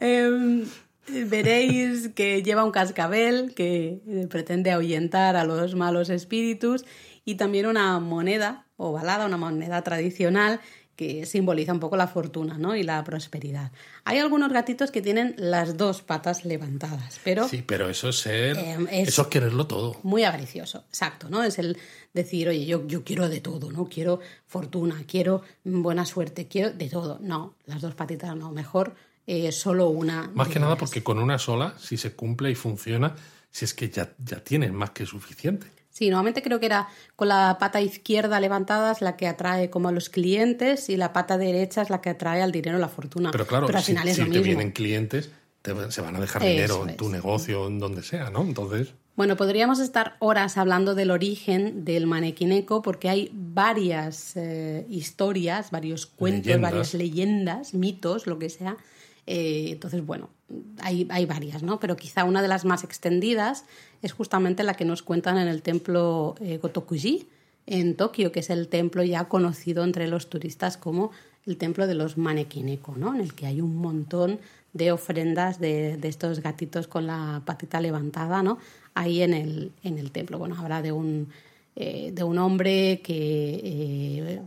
Em, veréis que lleva un cascabel que eh, pretende ahuyentar a los malos espíritus y también una moneda ovalada, una moneda tradicional que simboliza un poco la fortuna ¿no? y la prosperidad. Hay algunos gatitos que tienen las dos patas levantadas, pero Sí, pero eso es ser. Eh, es- Eso es quererlo todo. muy avaricioso, exacto, ¿no? Es el decir, oye, yo, yo quiero de todo, ¿no? Quiero fortuna, quiero buena suerte, quiero de todo. No, las dos patitas no, mejor eh, solo una. Más que nada porque con una sola, si se cumple y funciona, si es que ya, ya tienen más que suficiente. Sí, normalmente creo que era con la pata izquierda levantada es la que atrae como a los clientes y la pata derecha es la que atrae al dinero, la fortuna. Pero claro, al si, final es si lo te mismo. vienen clientes, te- se van a dejar Eso dinero en es. tu negocio, en donde sea, ¿no? Entonces, Bueno, podríamos estar horas hablando del origen del manequineco porque hay varias eh, historias, varios cuentos, Leyendas. varias leyendas, mitos, lo que sea. Eh, entonces, bueno, hay, hay varias, ¿no? Pero quizá una de las más extendidas es justamente la que nos cuentan en el templo eh, Gotokuji en Tokio, que es el templo ya conocido entre los turistas como el templo de los manequineko, ¿no? En el que hay un montón de ofrendas de, de estos gatitos con la patita levantada, ¿no? Ahí en el, en el templo. Bueno, habla de un, eh, de un hombre que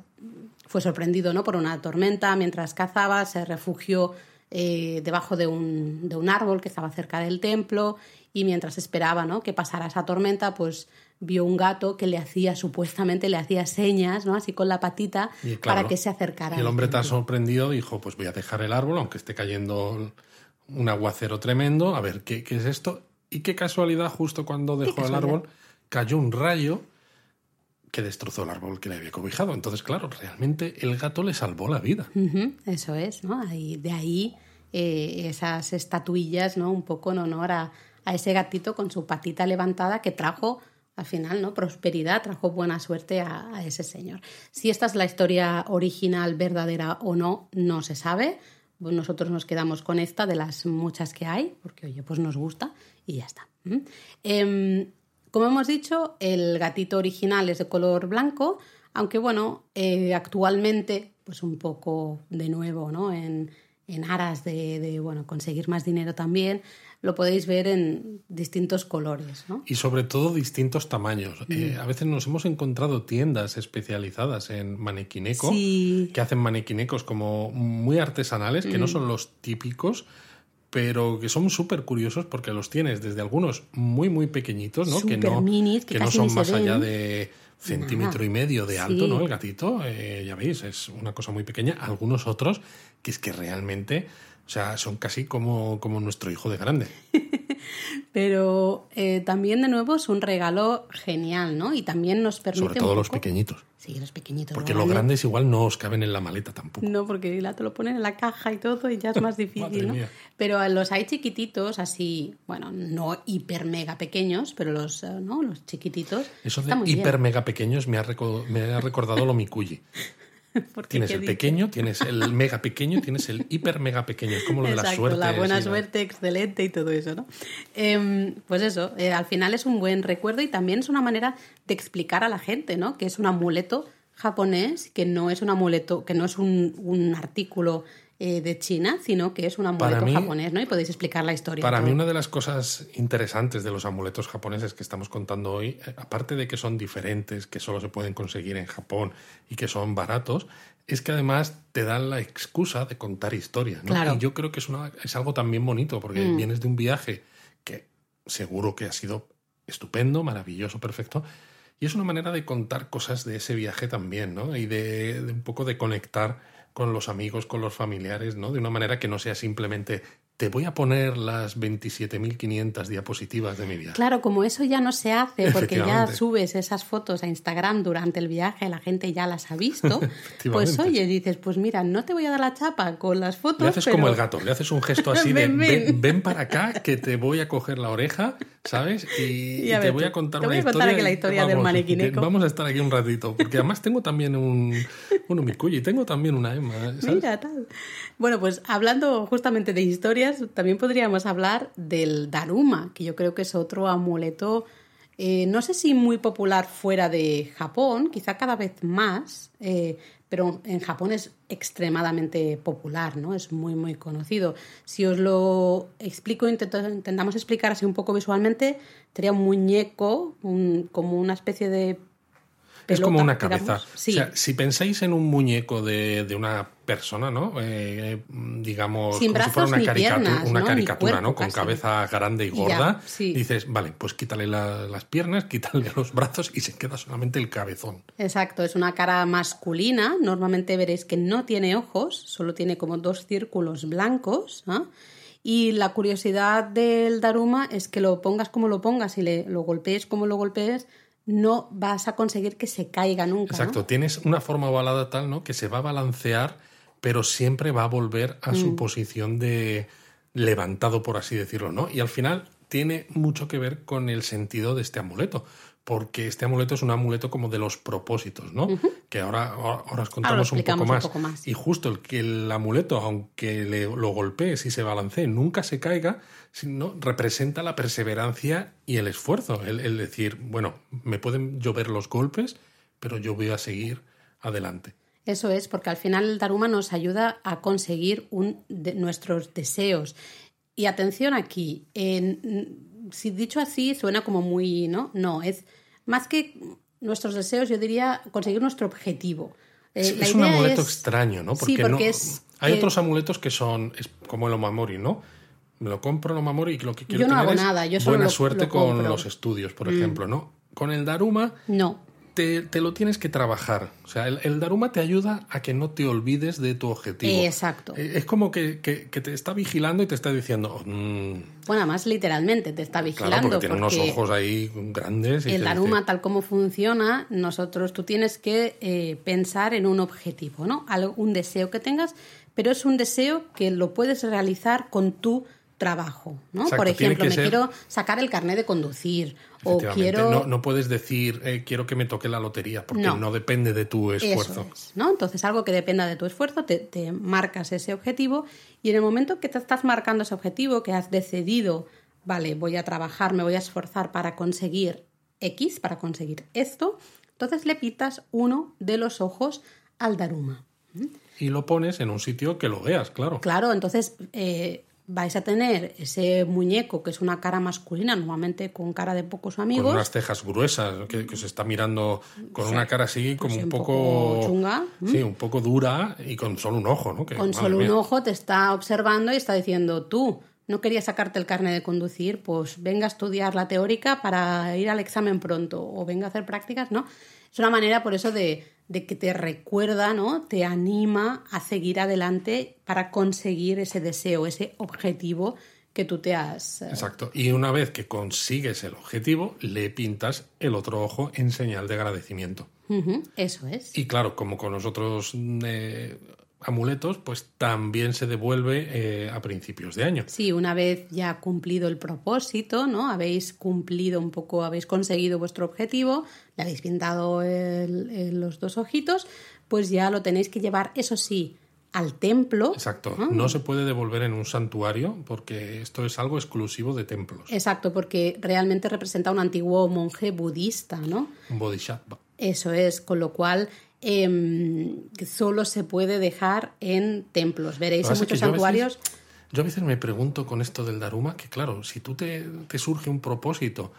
fue sorprendido ¿no? por una tormenta mientras cazaba, se refugió eh, debajo de un, de un árbol que estaba cerca del templo y mientras esperaba ¿no? que pasara esa tormenta, pues vio un gato que le hacía, supuestamente le hacía señas, ¿no? Así con la patita para que se acercara. Y el hombre tan sorprendido dijo, pues voy a dejar el árbol, aunque esté cayendo un aguacero tremendo, a ver qué, qué es esto. Y qué casualidad, justo cuando dejó el árbol, cayó un rayo que destrozó el árbol que le había cobijado. Entonces, claro, realmente el gato le salvó la vida. eso es, ¿no? De ahí eh, esas estatuillas, ¿no? Un poco en honor a, a ese gatito con su patita levantada que trajo al final, ¿no? Prosperidad, trajo buena suerte a, ese señor. Si esta es la historia original, verdadera o no, no se sabe. Pues nosotros nos quedamos con esta de las muchas que hay, porque oye, pues nos gusta y ya está. Como hemos dicho, el gatito original es de color blanco, aunque bueno, eh, actualmente, pues un poco de nuevo, ¿no? En, en aras de, de, bueno, conseguir más dinero también, lo podéis ver en distintos colores. ¿no? Y sobre todo distintos tamaños. Mm. Eh, a veces nos hemos encontrado tiendas especializadas en manequineco que hacen manequinecos como muy artesanales, que no mm. son los típicos pero que son súper curiosos porque los tienes desde algunos muy, muy pequeñitos, ¿no? que no, que, no son más allá de centímetro y medio de alto, ¿no? El gatito, eh, ya veis, es una cosa muy pequeña. Algunos otros que es que realmente o sea, son casi como, como nuestro hijo de grande. Pero eh, también, de nuevo, es un regalo genial, ¿no? Y también nos permite. Sobre todo los pequeñitos. Sí, los pequeñitos. Porque los grandes igual no os caben en la maleta tampoco. No, porque la te lo ponen en la caja y todo y ya es más difícil, ¿no? Pero los hay chiquititos, así, bueno, no hiper mega pequeños, pero los, eh, ¿no? Los chiquititos. Eso de hiper mega pequeños me ha, me ha recordado lo Mikuyi. tienes el pequeño, tienes el mega pequeño, tienes el hiper mega pequeño. Es como lo de la suerte. La buena suerte, excelente y todo eso, ¿no? Em, pues eso, eh, al final es un buen recuerdo y también es una manera de explicar a la gente, ¿no? Que es un amuleto japonés, que no es un amuleto, que no es un, un artículo eh, de China, sino que es un amuleto japonés, ¿no? Y podéis explicar la historia. Para mí una de las cosas interesantes de los amuletos japoneses que estamos contando hoy, eh, aparte de que son diferentes, que solo se pueden conseguir en Japón y que son baratos, es que además te dan la excusa de contar historias, ¿no? Y yo creo que es, una, es algo también bonito, porque mm. vienes de un viaje que seguro que ha sido estupendo, maravilloso, perfecto, y es una manera de contar cosas de ese viaje también, ¿no? Y de un poco de conectar con los amigos, con los familiares, ¿no? De una manera que no sea simplemente te voy a poner las 27.500 diapositivas de mi viaje. Claro, como eso ya no se hace porque ya subes esas fotos a Instagram durante el viaje, la gente ya las ha visto, pues oye, dices, pues mira, no te voy a dar la chapa con las fotos. Le haces como el gato, le haces un gesto así de ven, para acá que te voy a coger la oreja, ¿sabes? Y, te voy a contar te voy a contar aquí la historia del manequineco. Vamos a estar aquí un ratito, porque además tengo también un, un y tengo también una Emma. Mira, tal. Bueno, pues hablando justamente de historias, también podríamos hablar del Daruma, que yo creo que es otro amuleto, eh, no sé si muy popular fuera de Japón, quizá cada vez más, eh, pero en Japón es extremadamente popular, ¿no? Es muy, muy conocido. Si os lo explico, intentamos explicar así un poco visualmente, sería un muñeco, como una especie de es como una cabeza. O sea, si pensáis en un muñeco de, de una persona, ¿no? Eh, digamos, como si fuera una caricatura, una caricatura ¿no? Con cabeza grande y gorda. Dices, vale, pues quítale las piernas, quítale los brazos y se queda solamente el cabezón. Exacto, es una cara masculina. Normalmente veréis que no tiene ojos, solo tiene como dos círculos blancos. Y la curiosidad del Daruma es que lo pongas como lo pongas y le, lo golpees como lo golpees, no vas a conseguir que se caiga nunca. Exacto, tienes una forma ovalada tal, ¿no? Que se va a balancear, pero siempre va a volver a su mm. posición de levantado, por así decirlo, ¿no? Y al final tiene mucho que ver con el sentido de este amuleto porque este amuleto es un amuleto como de los propósitos, ¿no? Que ahora, ahora os contamos un, poco más. Y justo el que el amuleto, aunque le, lo golpees y se balancee, nunca se caiga, sino representa la perseverancia y el esfuerzo. El, decir, bueno, me pueden llover los golpes, pero yo voy a seguir adelante. Eso es, porque al final el Daruma nos ayuda a conseguir un de nuestros deseos. Y atención aquí, en si dicho así suena como muy, ¿no? No, es más que nuestros deseos, yo diría conseguir nuestro objetivo. Eh, es un idea amuleto es- extraño, ¿no? Sí, no- porque es- hay eh, otros amuletos que son es como el Omamori, ¿no? Me lo compro el Omamori y lo que quiero Yo no tener hago es nada, yo solo buena lo- suerte lo con. Mm. los estudios, por ejemplo, ¿no? Con el Daruma No. Te, te lo tienes que trabajar. O sea, el, el Daruma te ayuda a que no te olvides de tu objetivo. Exacto. Eh, Es como que, que- que te está vigilando y te está diciendo, mm, Bueno, además literalmente te está vigilando. claro, porque tiene unos ojos ahí grandes. Y El Daruma, dice- tal como funciona, nosotros tú tienes que eh, pensar en un objetivo, ¿no? Algo- un deseo que tengas, pero es un deseo que lo puedes realizar con tu trabajo, ¿no? Exacto, Por ejemplo, me ser- quiero sacar el carnet de conducir o Efectivamente, quiero no, no puedes decir, eh, quiero que me toque la lotería, porque No. no, depende de tu esfuerzo. Es, ¿no? Entonces, algo que dependa de tu esfuerzo, te, te marcas ese objetivo y en el momento que te estás marcando ese objetivo, que has decidido, vale, voy a trabajar, me voy a esforzar para conseguir X, para conseguir esto, entonces le pitas uno de los ojos al Daruma. Y lo pones en un sitio que lo veas, claro. Claro, entonces eh, vais a tener ese muñeco que es una cara masculina, normalmente con cara de pocos amigos. Con unas cejas gruesas, que, que se está mirando con una cara así como Pues un un poco, poco chunga. Sí, un poco dura y con solo un ojo, ¿no? Que, con solo un ojo te está observando y está diciendo tú no querías sacarte el carnet de conducir, pues venga a estudiar la teórica para ir al examen pronto o venga a hacer prácticas, ¿no? Es una manera por eso de, de que te recuerda, ¿no? Te anima a seguir adelante para conseguir ese deseo, ese objetivo que tú te has... eh, Exacto. Y una vez que consigues el objetivo, le pintas el otro ojo en señal de agradecimiento. eso es. Y claro, como con los otros eh, amuletos, pues también se devuelve eh, a principios de año. Sí, una vez ya cumplido el propósito, ¿no? Habéis cumplido un poco, habéis conseguido vuestro objetivo, le habéis pintado el- el- los dos ojitos, pues ya lo tenéis que llevar, eso sí, al templo. Exacto. Ah. No se puede devolver en un santuario porque esto es algo exclusivo de templos. Exacto, porque realmente representa a un antiguo monje budista, ¿no? Un bodhisattva. Eso es, con lo cual em, solo se puede dejar en templos. Veréis en muchos yo a veces- santuarios. Yo a veces me pregunto con esto del Daruma que, claro, si tú te, te surge un propósito,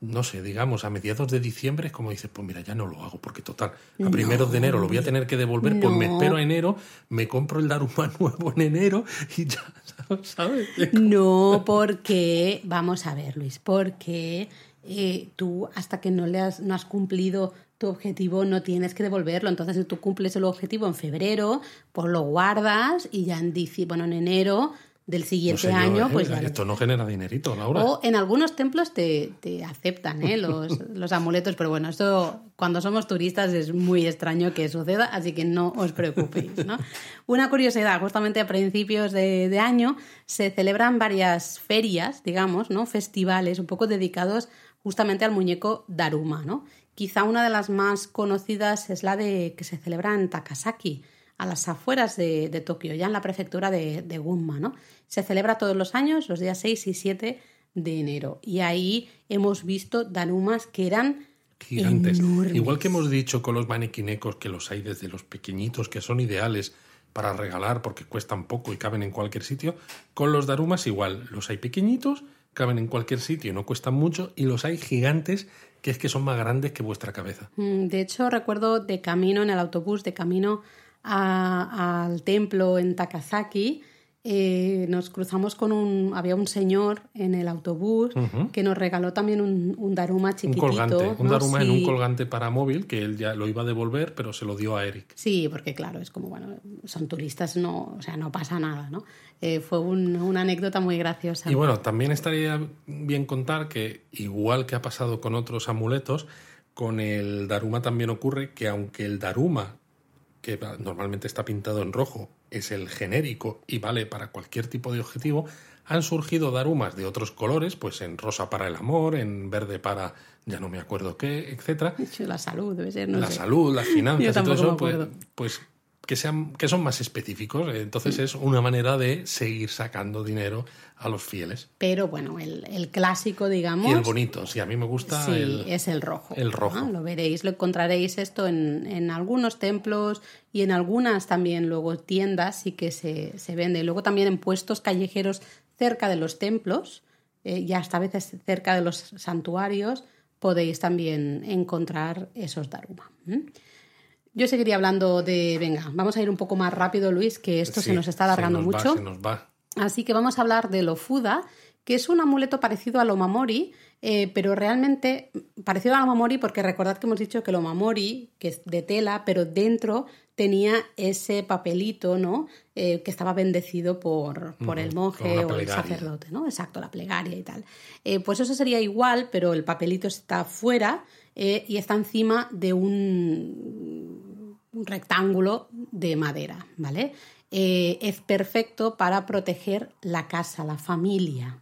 no sé, digamos, a mediados de diciembre, es como dices, pues mira, ya no lo hago, porque total, a primeros de enero lo voy a tener que devolver, pues me espero a enero, me compro el Daruma nuevo en enero y ya, ¿sabes? No, porque, vamos a ver, Luis, porque eh, tú hasta que no, le has, no has cumplido tu objetivo no tienes que devolverlo. Entonces, si tú cumples el objetivo en febrero, pues lo guardas y ya en, dici- bueno, en enero del No siguiente yo, año, ¿eh? pues ya Esto no genera dinerito, Laura. o en algunos templos te, te aceptan ¿eh? los, los amuletos, pero bueno, esto cuando somos turistas es muy extraño que suceda, así que no os preocupéis. ¿no? Una curiosidad, justamente a principios de, de año se celebran varias ferias, digamos, ¿no? festivales un poco dedicados justamente al muñeco Daruma. ¿no? Quizá una de las más conocidas es la de que se celebra en Takasaki a las afueras de, de Tokio, ya en la prefectura de, de Gunma, ¿no? Se celebra todos los años, los días 6 y 7 de enero. Y ahí hemos visto darumas que eran gigantes. enormes. Igual que hemos dicho con los manequinecos, que los hay desde los pequeñitos, que son ideales para regalar porque cuestan poco y caben en cualquier sitio, con los darumas igual. Los hay pequeñitos, caben en cualquier sitio y no cuestan mucho, y los hay gigantes, que es que son más grandes que vuestra cabeza. Mm, De hecho, recuerdo de camino en el autobús, de camino al templo en Takasaki, eh, nos cruzamos con un. Había un señor en el autobús que nos regaló también un, un daruma Un chiquitito. colgante, un ¿no? daruma en un colgante para móvil, que él ya lo iba a devolver, pero se lo dio a Eric. Sí, porque claro, es como, bueno, son turistas, no, o sea, no pasa nada, ¿no? Eh, fue un- una anécdota muy graciosa. Y bueno, también estaría bien contar que, igual que ha pasado con otros amuletos, con el Daruma también ocurre que aunque el Daruma, que normalmente está pintado en rojo, es el genérico y vale para cualquier tipo de objetivo, han surgido Darumas de otros colores, pues en rosa para el amor, en verde para ya no me acuerdo qué, etcétera. La salud, debe ser, no la sé. salud, las finanzas y todo eso, pues, pues que sean que son más específicos. Entonces es una manera de seguir sacando dinero a los fieles. Pero bueno, el, el clásico, digamos. Y el bonito, sí, a mí me gusta Sí, el, es el rojo. el rojo. ¿no? Lo veréis, lo encontraréis esto en, en algunos templos y en algunas también luego tiendas sí que se, se vende. Luego también en puestos callejeros cerca de los templos eh, y hasta a veces cerca de los santuarios podéis también encontrar esos daruma. Yo seguiría hablando de, venga, vamos a ir un poco más rápido, Luis, que esto se nos está alargando se nos va, mucho. se nos va. Así que vamos a hablar del Ofuda, que es un amuleto parecido al Omamori, eh, pero realmente parecido al Omamori porque recordad que hemos dicho que el Omamori, que es de tela, pero dentro tenía ese papelito, ¿no? Eh, que estaba bendecido por, por el monje o el sacerdote, ¿no? Exacto, la plegaria y tal. Eh, pues eso sería igual, pero el papelito está fuera eh, y está encima de un, rectángulo de madera, ¿vale? Eh, es perfecto para proteger la casa, la familia.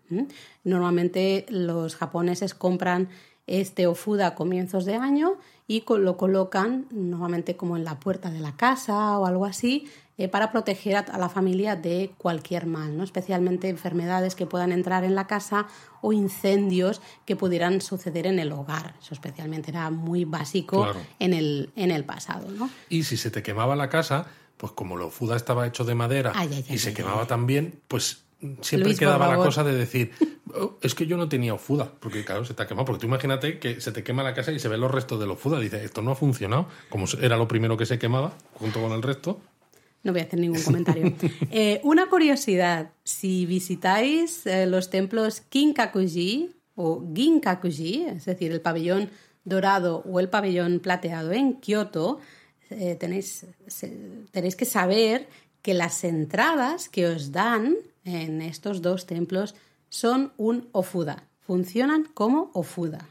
Normalmente los japoneses compran este ofuda a comienzos de año y lo colocan normalmente como en la puerta de la casa o algo así eh, para proteger a, a la familia de cualquier mal, ¿no? especialmente enfermedades que puedan entrar en la casa o incendios que pudieran suceder en el hogar. Eso especialmente era muy básico Claro. en, el, en el pasado. ¿no? Y si se te quemaba la casa, pues como lo fuda estaba hecho de madera Ay, ay, ay, y se quemaba también, pues siempre Luis, quedaba la cosa de decir, "Oh, es que yo no tenía ofuda, porque claro, se te ha quemado. Porque tú imagínate que se te quema la casa y se ven los restos del ofuda. Dices, esto no ha funcionado. Como era lo primero que se quemaba, junto con el resto. No voy a hacer ningún comentario. Eh, una curiosidad, si visitáis eh, los templos Kinkakuji o Ginkakuji, es decir, el pabellón dorado o el pabellón plateado en Kioto, eh, tenéis, tenéis que saber que las entradas que os dan en estos dos templos son un ofuda, funcionan como ofuda.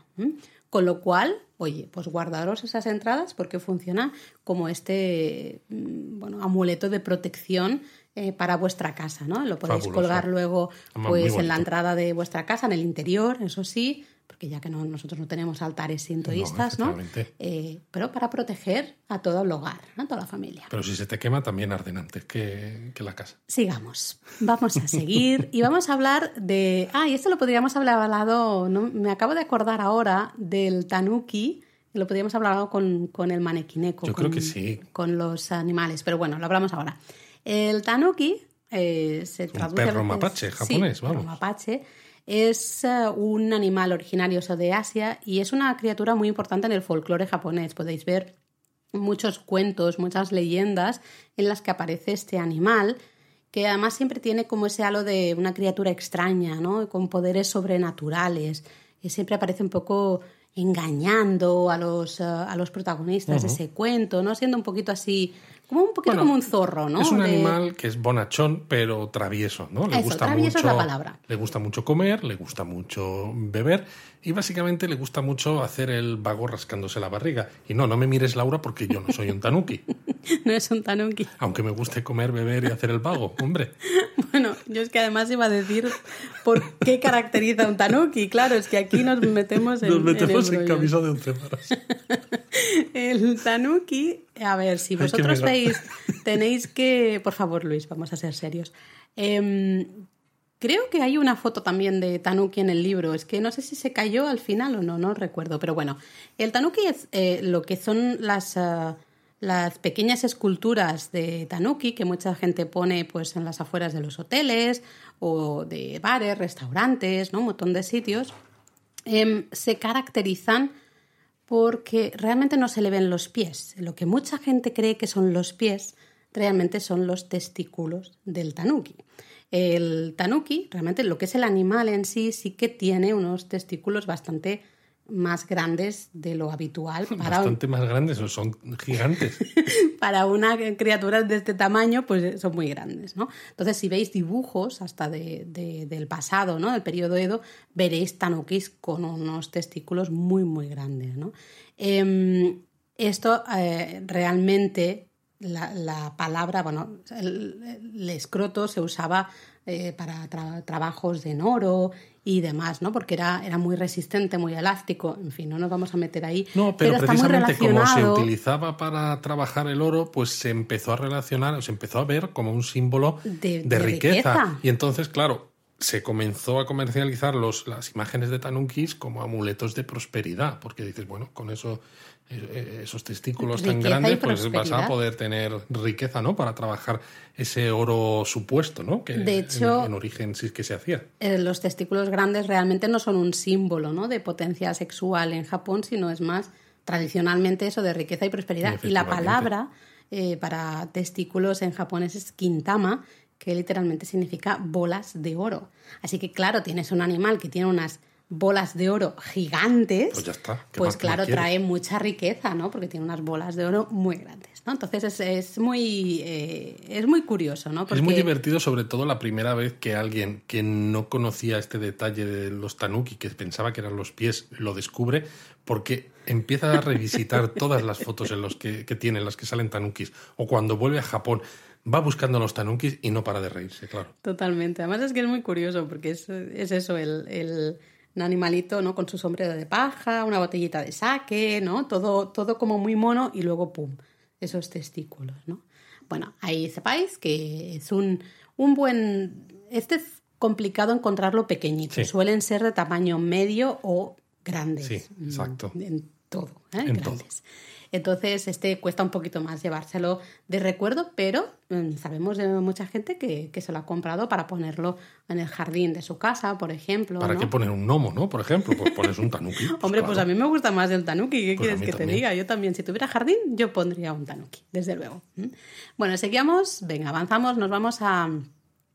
Con lo cual, oye, pues guardaros esas entradas porque funciona como este mm, bueno, amuleto de protección eh, para vuestra casa, ¿no? Lo podéis Fabuloso. colgar luego pues en la entrada de vuestra casa, en el interior, eso sí, porque ya que no, nosotros no tenemos altares sintoístas, ¿no? efectivamente. Eh, pero para proteger a todo el hogar, ¿no? a toda la familia. Pero si se te quema, también arden antes que, que la casa. Sigamos. Vamos a seguir y vamos a hablar de. Ah, y esto lo podríamos haber hablado. ¿no? Me acabo de acordar ahora del tanuki. Lo podríamos haber hablado con, con el manequineco. Yo con, creo que sí. Con los animales. Pero bueno, lo hablamos ahora. El tanuki eh, se traduce. a perro veces- mapache, sí, japonés, perro vamos. mapache. Es eh, un animal originario de Asia y es una criatura muy importante en el folclore japonés. Podéis ver muchos cuentos, muchas leyendas en las que aparece este animal, que además siempre tiene como ese halo de una criatura extraña, ¿no? Con poderes sobrenaturales. Y siempre aparece un poco engañando a los, eh, a los protagonistas de ese cuento, ¿no? Siendo un poquito así, como un poquito Bueno, como un zorro, ¿no? Es un De- animal que es bonachón, pero travieso, ¿no? Le Eso, gusta travieso es mucho, la palabra. Le gusta mucho comer, le gusta mucho beber y básicamente le gusta mucho hacer el vago rascándose la barriga. Y no, no me mires Laura porque yo no soy un tanuki, no es un tanuki. aunque me guste comer, beber y hacer el vago, hombre. Bueno, yo es que además iba a decir por qué caracteriza un tanuki. Claro, es que aquí nos metemos en Nos metemos en, camisa de once varas. El tanuki, a ver, si vosotros veis, tenéis que, por favor Luis, vamos a ser serios. Em, creo que hay una foto también de tanuki en el libro, es que no sé si se cayó al final o no, no recuerdo, pero bueno, el tanuki es eh, lo que son las, ah, las pequeñas esculturas de tanuki que mucha gente pone pues en las afueras de los hoteles o de bares, restaurantes, ¿no? un montón de sitios. Em, se caracterizan porque realmente no se le ven los pies. Lo que mucha gente cree que son los pies realmente son los testículos del tanuki. El tanuki, realmente lo que es el animal en sí, sí que tiene unos testículos bastante más grandes de lo habitual para, un- Bastante más grandes, o son gigantes. para una criatura de este tamaño, pues son muy grandes, ¿no? Entonces, si veis dibujos hasta de- de- del pasado, ¿no? Del periodo Edo, veréis tanukis con unos testículos muy, muy grandes, ¿no? Em, esto eh, realmente, la, la palabra, bueno, el, el escroto se usaba eh, para tra- trabajos de oro y demás, ¿no? Porque era, era muy resistente, muy elástico, en fin, no nos vamos a meter ahí. No, pero, está muy precisamente como se utilizaba para trabajar el oro, pues se empezó a relacionar, se empezó a ver como un símbolo De- de, de riqueza. riqueza. Y entonces, claro, se comenzó a comercializar los, las imágenes de tanunkis como amuletos de prosperidad, porque dices, bueno, con eso, eh, eh, esos testículos tan Riqueza grandes, pues vas a poder tener riqueza, ¿no? Para trabajar ese oro supuesto, ¿no? Que De en- hecho- en, origen sí que se hacía. eh, los testículos grandes realmente no son un símbolo ¿no? de potencia sexual en Japón, sino es más tradicionalmente eso de riqueza y prosperidad. Y la palabra eh, para testículos en japonés es quintama, que literalmente significa bolas de oro. Así que claro, tienes un animal que tiene unas bolas de oro gigantes, pues ya está. Pues claro, trae mucha riqueza, ¿no? Porque tiene unas bolas de oro muy grandes, ¿no? Entonces es, muy, eh, es muy curioso, ¿no? Es muy divertido, sobre todo la primera vez que alguien que no conocía este detalle de los tanuki, que pensaba que eran los pies, lo descubre, porque empieza a revisitar todas las fotos en los que, que tiene, las que salen tanukis, o cuando vuelve a Japón va buscando los tanukis y no para de reírse, claro. Totalmente. Además es que es muy curioso porque es, eso, el, animalito ¿no? con su sombrero de paja, una botellita de saque, ¿no? Todo, todo como muy mono y luego, ¡pum!, esos testículos, ¿no? Bueno, ahí sepáis que es un, un buen... Este es complicado encontrarlo pequeñito. Suelen ser de tamaño medio o grandes. Sí, exacto. En todo, ¿eh? Entonces, este cuesta un poquito más llevárselo de recuerdo, pero mm, sabemos de mucha gente que, se lo ha comprado para ponerlo en el jardín de su casa, por ejemplo. ¿Para qué poner un gnomo, no? Por ejemplo, pues pones un tanuki. Pues Hombre, pues a mí me gusta más el tanuki. ¿Qué pues quieres que te diga? Yo también, si tuviera jardín, yo pondría un tanuki, desde luego. Bueno, seguimos, venga, avanzamos, nos vamos a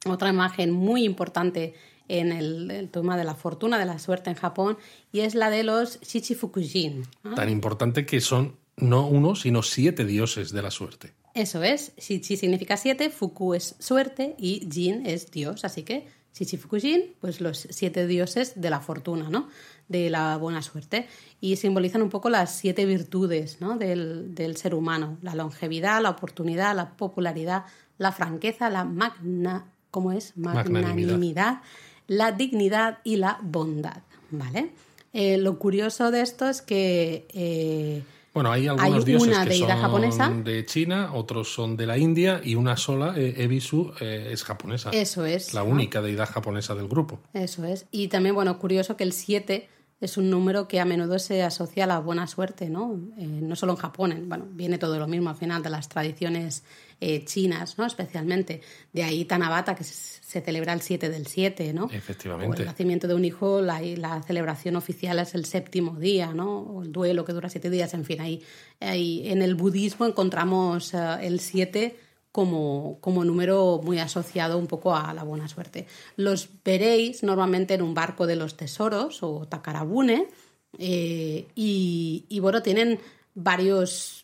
otra imagen muy importante en el, tema de la fortuna, de la suerte en Japón, y es la de los Shichifukujin. Tan importante que son no uno, sino siete dioses de la suerte. Eso es, Shichi significa siete, Fuku es suerte y Jin es dios, así que Shichi Fuku Jin, pues los siete dioses de la fortuna, ¿no? De la buena suerte. Y simbolizan un poco las siete virtudes ¿no? del, del ser humano: la longevidad, la oportunidad, la popularidad, la franqueza, la magna, ¿cómo es? Magnanimidad, la dignidad y la bondad, ¿vale? Eh, lo curioso de esto es que eh, bueno, hay algunos dioses que son japonesa. de China, otros son de la India y una sola, eh, Ebisu, es japonesa. Eso es. La única deidad japonesa del grupo. Eso es. Y también, bueno, curioso que el 7 es un número que a menudo se asocia a la buena suerte, ¿no? Eh, no solo en Japón, bueno, viene todo lo mismo al final de las tradiciones eh, chinas, ¿no? Especialmente. De ahí Tanabata, que se, celebra el 7 del 7, ¿no? Efectivamente. O el nacimiento de un hijo, la, la, celebración oficial es el séptimo día, ¿no? O el duelo que dura siete días, en fin, ahí, ahí en el budismo encontramos eh, el 7 como, como, número muy asociado un poco a la buena suerte. Los veréis normalmente en un barco de los tesoros o takarabune eh, y, y, bueno, tienen varios,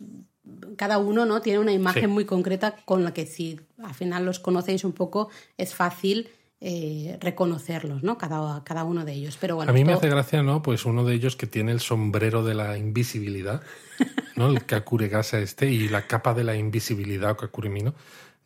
cada uno no tiene una imagen muy concreta con la que si al final los conocéis un poco es fácil eh, reconocerlos, ¿no? Cada, cada uno de ellos. Pero bueno, a mí me hace gracia, ¿no? Pues uno de ellos que tiene el sombrero de la invisibilidad, ¿no? El Kakuregasa este y la capa de la invisibilidad o Kakurimino.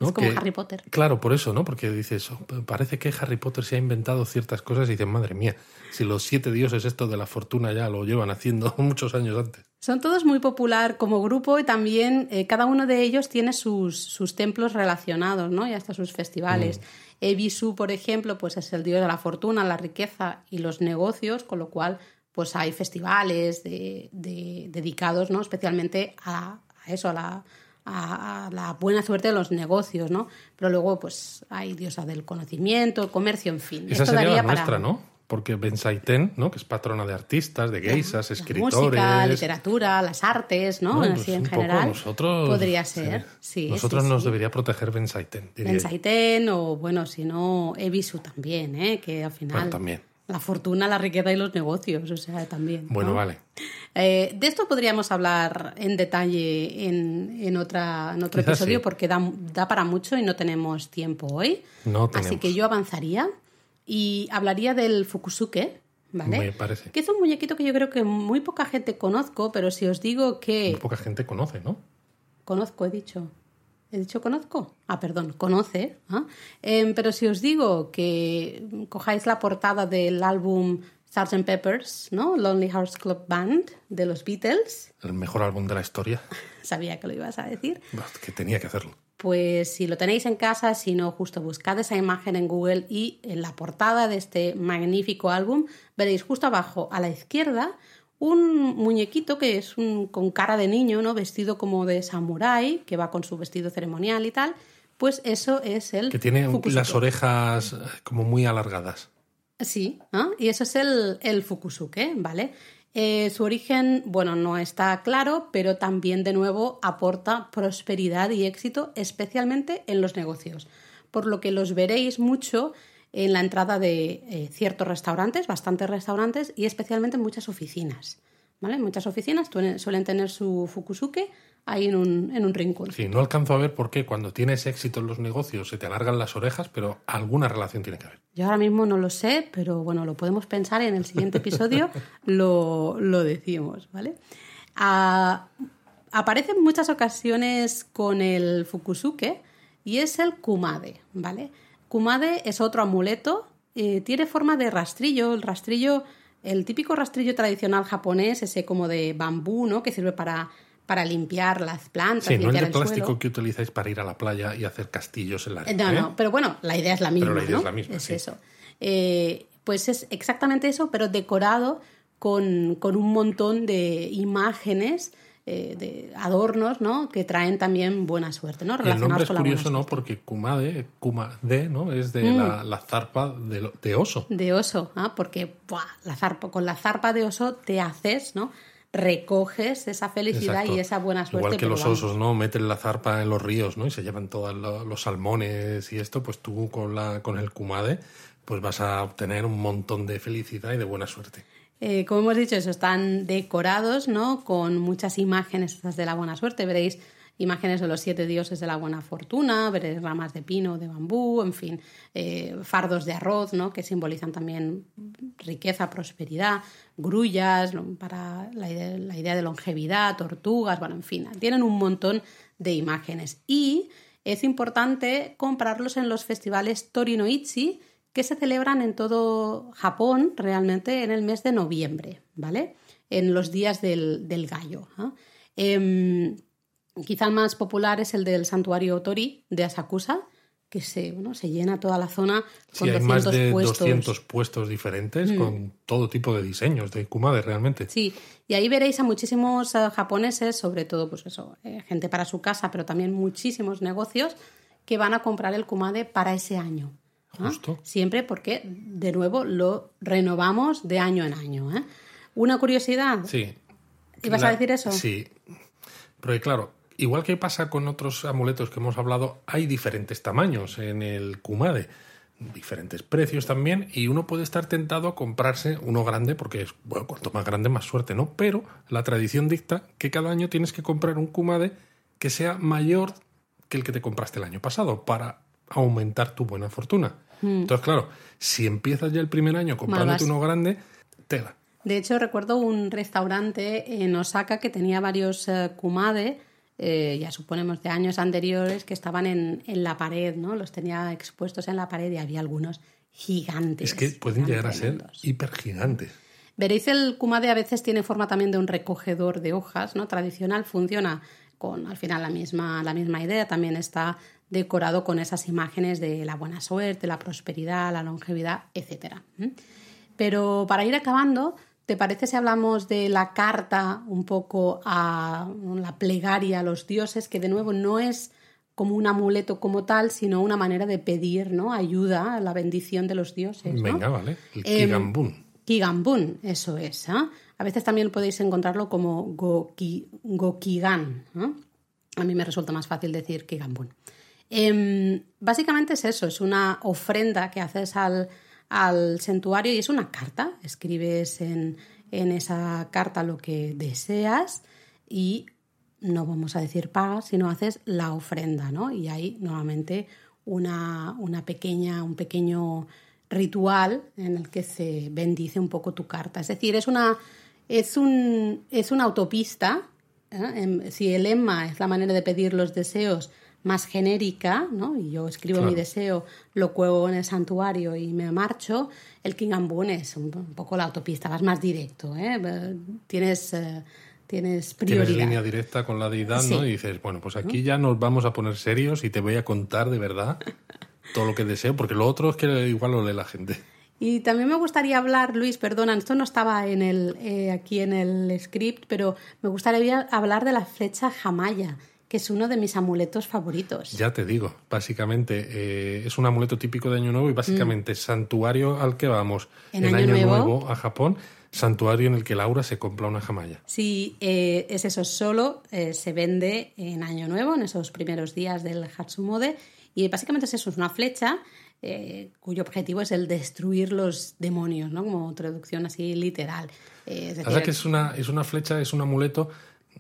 ¿No? Es como Harry Potter. Claro, por eso, ¿no? Porque dices, oh, parece que Harry Potter se ha inventado ciertas cosas y dices, madre mía, si los siete dioses estos de la fortuna ya lo llevan haciendo muchos años antes. Son todos muy popular como grupo y también eh, cada uno de ellos tiene sus, sus templos relacionados, ¿no? Y hasta sus festivales. Mm. Ebisu, por ejemplo, pues es el dios de la fortuna, la riqueza y los negocios, con lo cual pues hay festivales de, dedicados ¿no? especialmente a, eso, a la, a, la, buena suerte de los negocios, ¿no? Pero luego pues hay diosa del conocimiento, comercio, en fin. Esa sería la nuestra, ¿no? porque Benzaiten, ¿no? que es patrona de artistas, de geisas, escritores. música, literatura, las artes, ¿no? Así pues en general. Nosotros, podría ser. Sí, nosotros nos debería proteger Benzaiten. Benzaiten, o bueno, si no, Ebisu también, ¿eh? que al final. también. La fortuna, la riqueza y los negocios, o sea, también. Bueno, vale. Eh, de esto podríamos hablar en detalle en, en, otra, en otro episodio porque da, da, para mucho y no tenemos tiempo hoy. No tenemos. Así que yo avanzaría y hablaría del Fukusuke, ¿vale? Me parece. Que es un muñequito que yo creo que muy poca gente conozco, pero si os digo que... Muy poca gente conoce, ¿no? Conozco, he dicho. ¿He dicho conozco? Ah, perdón, conoce. Em, pero si os digo que cojáis la portada del álbum Sgt. Peppers, ¿no? Lonely Hearts Club Band de los Beatles. El mejor álbum de la historia. Sabía que lo ibas a decir. Que tenía que hacerlo pues si lo tenéis en casa, si no, justo buscad esa imagen en Google y en la portada de este magnífico álbum veréis justo abajo a la izquierda un muñequito que es un, con cara de niño, ¿no? Vestido como de samurái, que va con su vestido ceremonial y tal. Pues eso es el. Que tiene las orejas eh, como muy alargadas. Sí, y eso es el, el Fukusuke, ¿vale? Eh, su origen, bueno, no está claro, pero también de nuevo aporta prosperidad y éxito, especialmente en los negocios, por lo que los veréis mucho en la entrada de eh, ciertos restaurantes, bastantes restaurantes y especialmente en muchas oficinas. ¿vale? Muchas oficinas suelen tener su fukusuke ahí en un, en un rincón. Sí, no alcanzo a ver por qué cuando tienes éxito en los negocios se te alargan las orejas, pero alguna relación tiene que haber. Yo ahora mismo no lo sé, pero bueno, lo podemos pensar en el siguiente episodio, lo, lo, decimos, ¿vale? Ah, aparece en muchas ocasiones con el fukusuke y es el kumade, ¿vale? Kumade es otro amuleto, eh, tiene forma de rastrillo, el rastrillo el típico rastrillo tradicional japonés, ese como de bambú, ¿no? Que sirve para, para limpiar las plantas. Sí, no es de plástico que utilizáis para ir a la playa y hacer castillos en la arena. No, no, ¿eh? pero bueno, la idea es la misma. Pero la idea ¿no? es la misma. Es sí. eso. Eh, pues es exactamente eso, pero decorado con, con un montón de imágenes eh, de adornos, ¿no? Que traen también buena suerte, ¿no? El nombre es con curioso, ¿no? Porque Kumade, Kumade, ¿no? Es de Mm. la, la zarpa de, oso. De oso, ¿ah? porque ¡buah! la zarpa, con la zarpa de oso te haces, ¿no? Recoges esa felicidad Exacto. y esa buena suerte. Igual que los vamos. osos, ¿no? Meten la zarpa en los ríos, ¿no? Y se llevan todos lo- los salmones y esto, pues tú con, la, con el Kumade, pues vas a obtener un montón de felicidad y de buena suerte. Eh, como hemos dicho, eso están decorados, ¿no? Con muchas imágenes de la buena suerte. Veréis imágenes de los siete dioses de la buena fortuna, veréis ramas de pino, de bambú, en fin, eh, fardos de arroz, ¿no? Que simbolizan también riqueza, prosperidad, grullas para la idea, la idea de longevidad, tortugas, bueno, en fin, tienen un montón de imágenes. Y es importante comprarlos en los festivales Torinoichi, que se celebran en todo Japón realmente en el mes de noviembre, ¿vale? En los días del, del gallo. Em, quizá el más popular es el del santuario Tori de Asakusa, que se, bueno, se llena toda la zona con Sí, hay 200 más de puestos. 200 puestos diferentes con todo tipo de diseños de Kumade realmente. Sí, y ahí veréis a muchísimos eh, japoneses, sobre todo, pues eso, eh, gente para su casa, pero también muchísimos negocios que van a comprar el Kumade para ese año. ¿Ah? Justo. Siempre porque, de nuevo, lo renovamos de año en año. ¿eh? Una curiosidad. Sí. ¿Ibas a decir eso? Sí. Porque claro, igual que pasa con otros amuletos que hemos hablado, hay diferentes tamaños en el Kumade, diferentes precios también, y uno puede estar tentado a comprarse uno grande, porque es, bueno, cuanto más grande, más suerte, ¿no? Pero la tradición dicta que cada año tienes que comprar un Kumade que sea mayor que el que te compraste el año pasado, para aumentar tu buena fortuna. Entonces, claro, si empiezas ya el primer año comprándote uno grande, tela. De hecho, recuerdo un restaurante en Osaka que tenía varios eh, kumade, eh, ya suponemos de años anteriores, que estaban en, en la pared, ¿no? Los tenía expuestos en la pared y había algunos gigantes. Es que pueden llegar a ser hipergigantes. Veréis, el kumade a veces tiene forma también de un recogedor de hojas, ¿no? Tradicional, funciona con al final la misma, la misma idea, también está decorado con esas imágenes de la buena suerte, la prosperidad, la longevidad, etc. Pero para ir acabando, ¿te parece si hablamos de la carta un poco a la plegaria a los dioses, que de nuevo no es como un amuleto como tal, sino una manera de pedir ¿no? ayuda, la bendición de los dioses? ¿no? Venga, vale. El Em, Kigambun. Kigambun, eso es. ¿ah? A veces también podéis encontrarlo como goki, Gokigan. A mí me resulta más fácil decir Kigambun. Em, básicamente es eso, es una ofrenda que haces al, al santuario y es una carta. Escribes en, en esa carta lo que deseas y no vamos a decir pagas, sino haces la ofrenda, ¿no? Y hay nuevamente una, una pequeña, un pequeño ritual en el que se bendice un poco tu carta. Es decir, es una, es un, es una autopista. ¿eh? Em, Si el emma es la manera de pedir los deseos más genérica, ¿no? y yo escribo Claro. mi deseo, lo cuelgo en el santuario y me marcho, el Kingambun es un, poco la autopista, vas más directo, ¿eh? tienes, eh, tienes Tienes prioridad. línea directa con la deidad, Sí. ¿no? Y dices, bueno, pues aquí ya nos vamos a poner serios y te voy a contar de verdad todo lo que deseo, porque lo otro es que igual lo lee la gente. Y también me gustaría hablar, Luis, perdona, esto no estaba en el, eh, aquí en el script, pero me gustaría hablar de la flecha Jamaya, que es uno de mis amuletos favoritos. Ya te digo, básicamente eh, es un amuleto típico de Año Nuevo y básicamente santuario al que vamos Mm. En Año Nuevo. a Japón, santuario en el que Laura se compra una jamaya. Sí, eh, es eso, solo eh, se vende en Año Nuevo, en esos primeros días del Hatsumode, y básicamente es eso, es una flecha cuyo objetivo es el destruir los demonios, ¿no? Como traducción así literal. Es decir, que es una, es una flecha, es un amuleto,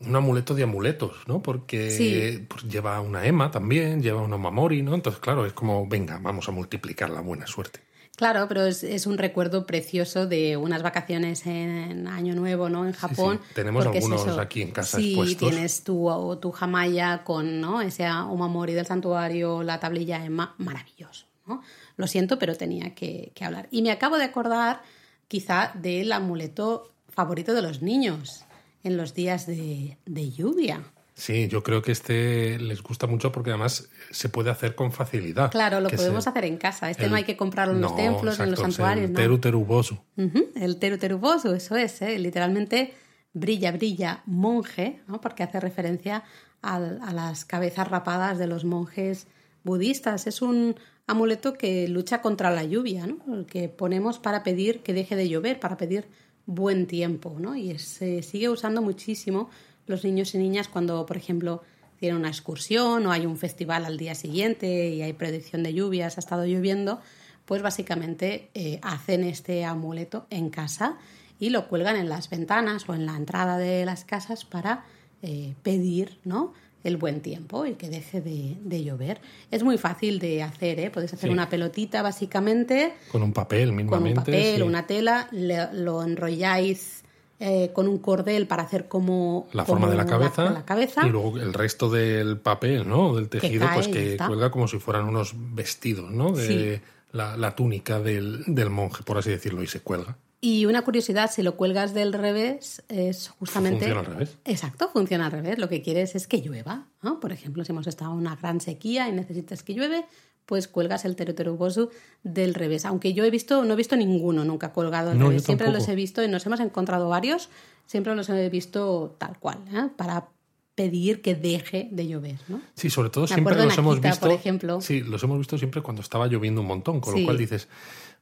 un amuleto de amuletos, ¿no? Porque Sí. pues, lleva una ema también, lleva una mamori, ¿no? Entonces, claro, es como, venga, vamos a multiplicar la buena suerte. Claro, pero es, es un recuerdo precioso de unas vacaciones en Año Nuevo, ¿no? En Japón. sí. Tenemos es algunos aquí en casa Sí, expuestos. tienes tu, o tu jamaya con ¿no? ese omamori del santuario, la tablilla Emma, maravilloso, ¿no? Lo siento, pero tenía que, que hablar. Y me acabo de acordar quizá del amuleto favorito de los niños en los días de, de lluvia. Sí, yo creo que este les gusta mucho porque además se puede hacer con facilidad. Claro, lo podemos se- hacer en casa. Este el- no hay que comprarlo en los No, templos, en los santuarios, el ¿no? teru teru bosu. Ujú, El teru teru bosu, eso es, ¿eh? literalmente brilla, brilla, monje, ¿no? porque hace referencia al- a las cabezas rapadas de los monjes budistas. Es un amuleto que lucha contra la lluvia, ¿no? el que ponemos para pedir que deje de llover, para pedir buen tiempo. ¿no? Y se sigue usando muchísimo los niños y niñas cuando, por ejemplo, tienen una excursión o hay un festival al día siguiente y hay predicción de lluvias, ha estado lloviendo, pues básicamente eh, hacen este amuleto en casa y lo cuelgan en las ventanas o en la entrada de las casas para eh, pedir ¿no? El buen tiempo y que deje de, de llover. Es muy fácil de hacer, ¿eh? puedes hacer Sí. una pelotita básicamente Con un papel, con mismamente. un papel, sí. una tela, le- lo enrolláis eh, con un cordel para hacer como La forma de la cabeza, la cabeza. y luego el resto del papel, ¿no? Del tejido, pues que cuelga como si fueran unos vestidos, ¿no? De Sí. la, la túnica del, del monje, por así decirlo, y se cuelga. Y una curiosidad, si lo cuelgas del revés, es justamente... Funciona al revés. Exacto, funciona al revés. Lo que quieres es que llueva. ¿no? Por ejemplo, si hemos estado en una gran sequía y necesitas que llueve, pues cuelgas el teruterubosu del revés. Aunque yo he visto, no he visto ninguno nunca colgado al No, revés. Siempre los he visto y nos hemos encontrado varios, siempre los he visto tal cual, ¿eh? para pedir que deje de llover. ¿no? Sí, sobre todo Me siempre los hemos visto. por ejemplo. Sí, los hemos visto siempre cuando estaba lloviendo un montón, con Sí. lo cual dices,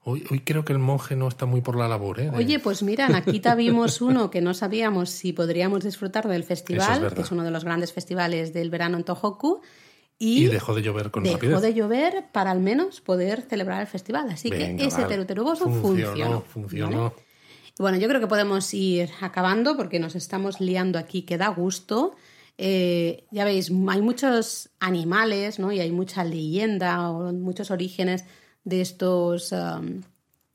hoy, hoy creo que el monje no está muy por la labor, ¿eh? De- Oye, pues mira, Akita vimos uno que no sabíamos si podríamos disfrutar del festival, es que es uno de los grandes festivales del verano en Tohoku, y, y dejó de llover con dejó rapidez. de llover para al menos poder celebrar el festival. Así Venga, que ese vale. teruteruboso funcionó. funcionó. Funcionó. Bueno, yo creo que podemos ir acabando porque nos estamos liando aquí, que da gusto. Eh, ya veis, hay muchos animales, ¿no? Y hay mucha leyenda o muchos orígenes de estos um,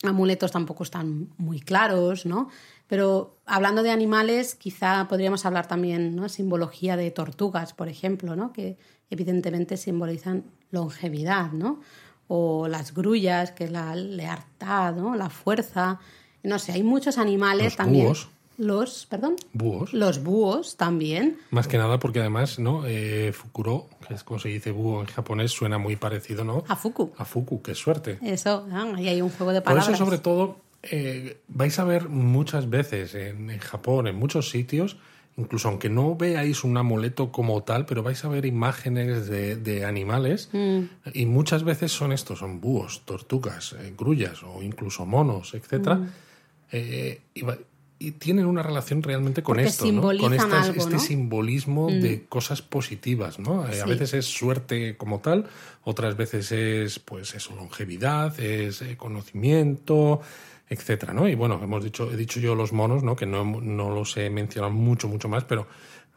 amuletos tampoco están muy claros, ¿no? Pero hablando de animales, quizá podríamos hablar también, ¿no? Simbología de tortugas, por ejemplo, ¿no? Que evidentemente simbolizan longevidad, ¿no? O las grullas, que es la lealtad, ¿no? La fuerza. No sé, hay muchos animales Los también. búhos. Los, perdón. Búhos. Los búhos también. Más que nada porque además, ¿no? Eh, Fukuro, que es como se dice búho en japonés, suena muy parecido, ¿no? A Fuku. A Fuku, qué suerte. Eso, ¿no? ahí hay un juego de Por palabras. eso, sobre todo, eh, vais a ver muchas veces en, en Japón, en muchos sitios, incluso aunque no veáis un amuleto como tal, pero vais a ver imágenes de, de animales Mm. y muchas veces son estos, son búhos, tortugas, eh, grullas o incluso monos, etcétera, Mm. eh, y, va- y tienen una relación realmente con Porque esto, ¿no? con simbolizan estas- algo, este ¿no? Mm. simbolismo de cosas positivas, ¿no? Eh, A veces es suerte como tal, otras veces es, pues, eso, longevidad, es eh, conocimiento, etcétera, ¿no? Y bueno, hemos dicho, he dicho yo los monos, ¿no? Que no, no los he mencionado mucho, mucho más, pero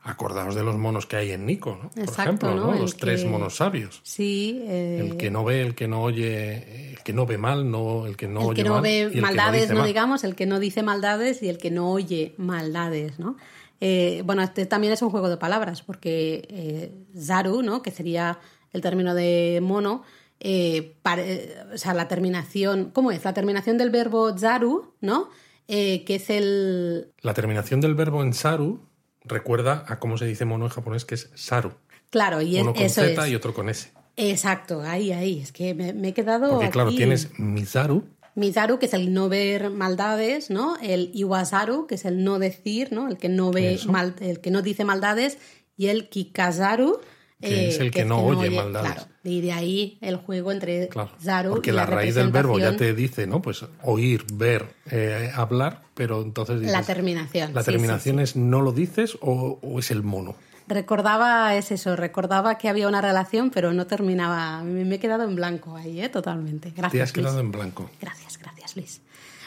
acordaos de los monos que hay en Nico, ¿no? Por Exacto, ejemplo, ¿no? Los tres que- monos sabios. Sí, eh, El que no ve, el que no oye, el que no ve mal, no, el que no el oye que no mal, y ve el que maldades, dice no, mal. digamos, el que no dice maldades y el que no oye maldades, ¿no? Eh, bueno, este también es un juego de palabras, porque eh, Zaru, ¿no? Que sería el término de mono, o sea, la terminación, ¿cómo es? La terminación del verbo Zaru, ¿no? Que es el... La terminación del verbo en saru recuerda a cómo se dice mono en japonés, que es saru. Claro, y es- Uno con eso Z es. y otro con S. Exacto, ahí, ahí. Es que me, me he quedado Porque claro, tienes misaru, Mizaru, que es el no ver maldades, ¿no? El Iwazaru, que es el no decir, ¿no? El que no ve mal, el que no dice maldades, y el Kikazaru, que es el que, no, oye, maldades. Claro, y de ahí el juego entre claro, Zaru porque y la, la raíz del verbo ya te dice, ¿no? Pues oír, ver, eh, hablar, pero entonces dices, La terminación. La sí, terminación sí. es no lo dices o, o es el mono. Recordaba, es eso, recordaba que había una relación, pero no terminaba. Me, me he quedado en blanco ahí, ¿eh? Totalmente. Gracias. Te has quedado Luis. en blanco. Gracias, gracias, Luis.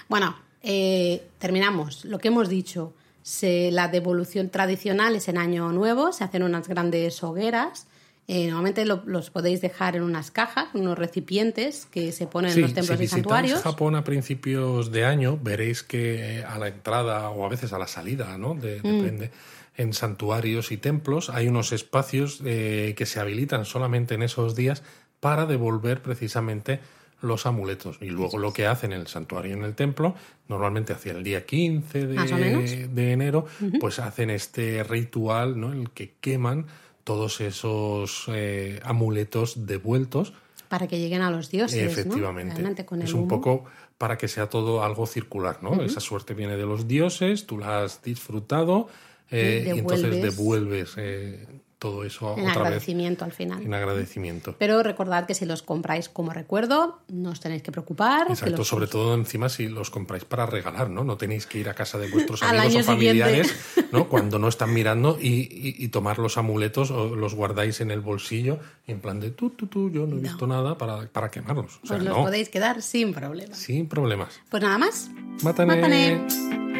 Bueno, eh, terminamos. Lo que hemos dicho. Se, la devolución tradicional es en Año Nuevo, se hacen unas grandes hogueras. Eh, normalmente lo- los podéis dejar en unas cajas, unos recipientes que se ponen en los templos si y santuarios. Japón a principios de año, veréis que a la entrada o a veces a la salida, ¿no? De- Mm. depende. En santuarios y templos hay unos espacios eh, que se habilitan solamente en esos días para devolver precisamente los amuletos. Y luego lo que hacen en el santuario y en el templo, normalmente hacia el día 15 Más o menos. de, de enero, pues hacen este ritual, ¿no? En el que queman todos esos eh, amuletos devueltos Para que lleguen a los dioses. Efectivamente. Con es un humo. poco para que sea todo algo circular, ¿no? Esa suerte viene de los dioses, tú la has disfrutado eh, Y y entonces devuelves. devuelves eh, todo eso En otra vez agradecimiento al final. en agradecimiento. Pero recordad que si los compráis como recuerdo, no os tenéis que preocupar. que Exacto, los- sobre todo encima si los compráis para regalar, ¿no? No tenéis que ir a casa de vuestros amigos o siguiente. familiares, ¿no? Cuando no están mirando y, y- y tomar los amuletos o los guardáis en el bolsillo en plan de tú, tú, tú, yo no he visto nada para, para quemarlos. O sea, Pues los no, podéis quedar sin problema. sin problemas. Pues nada más. Mátane. Mátane.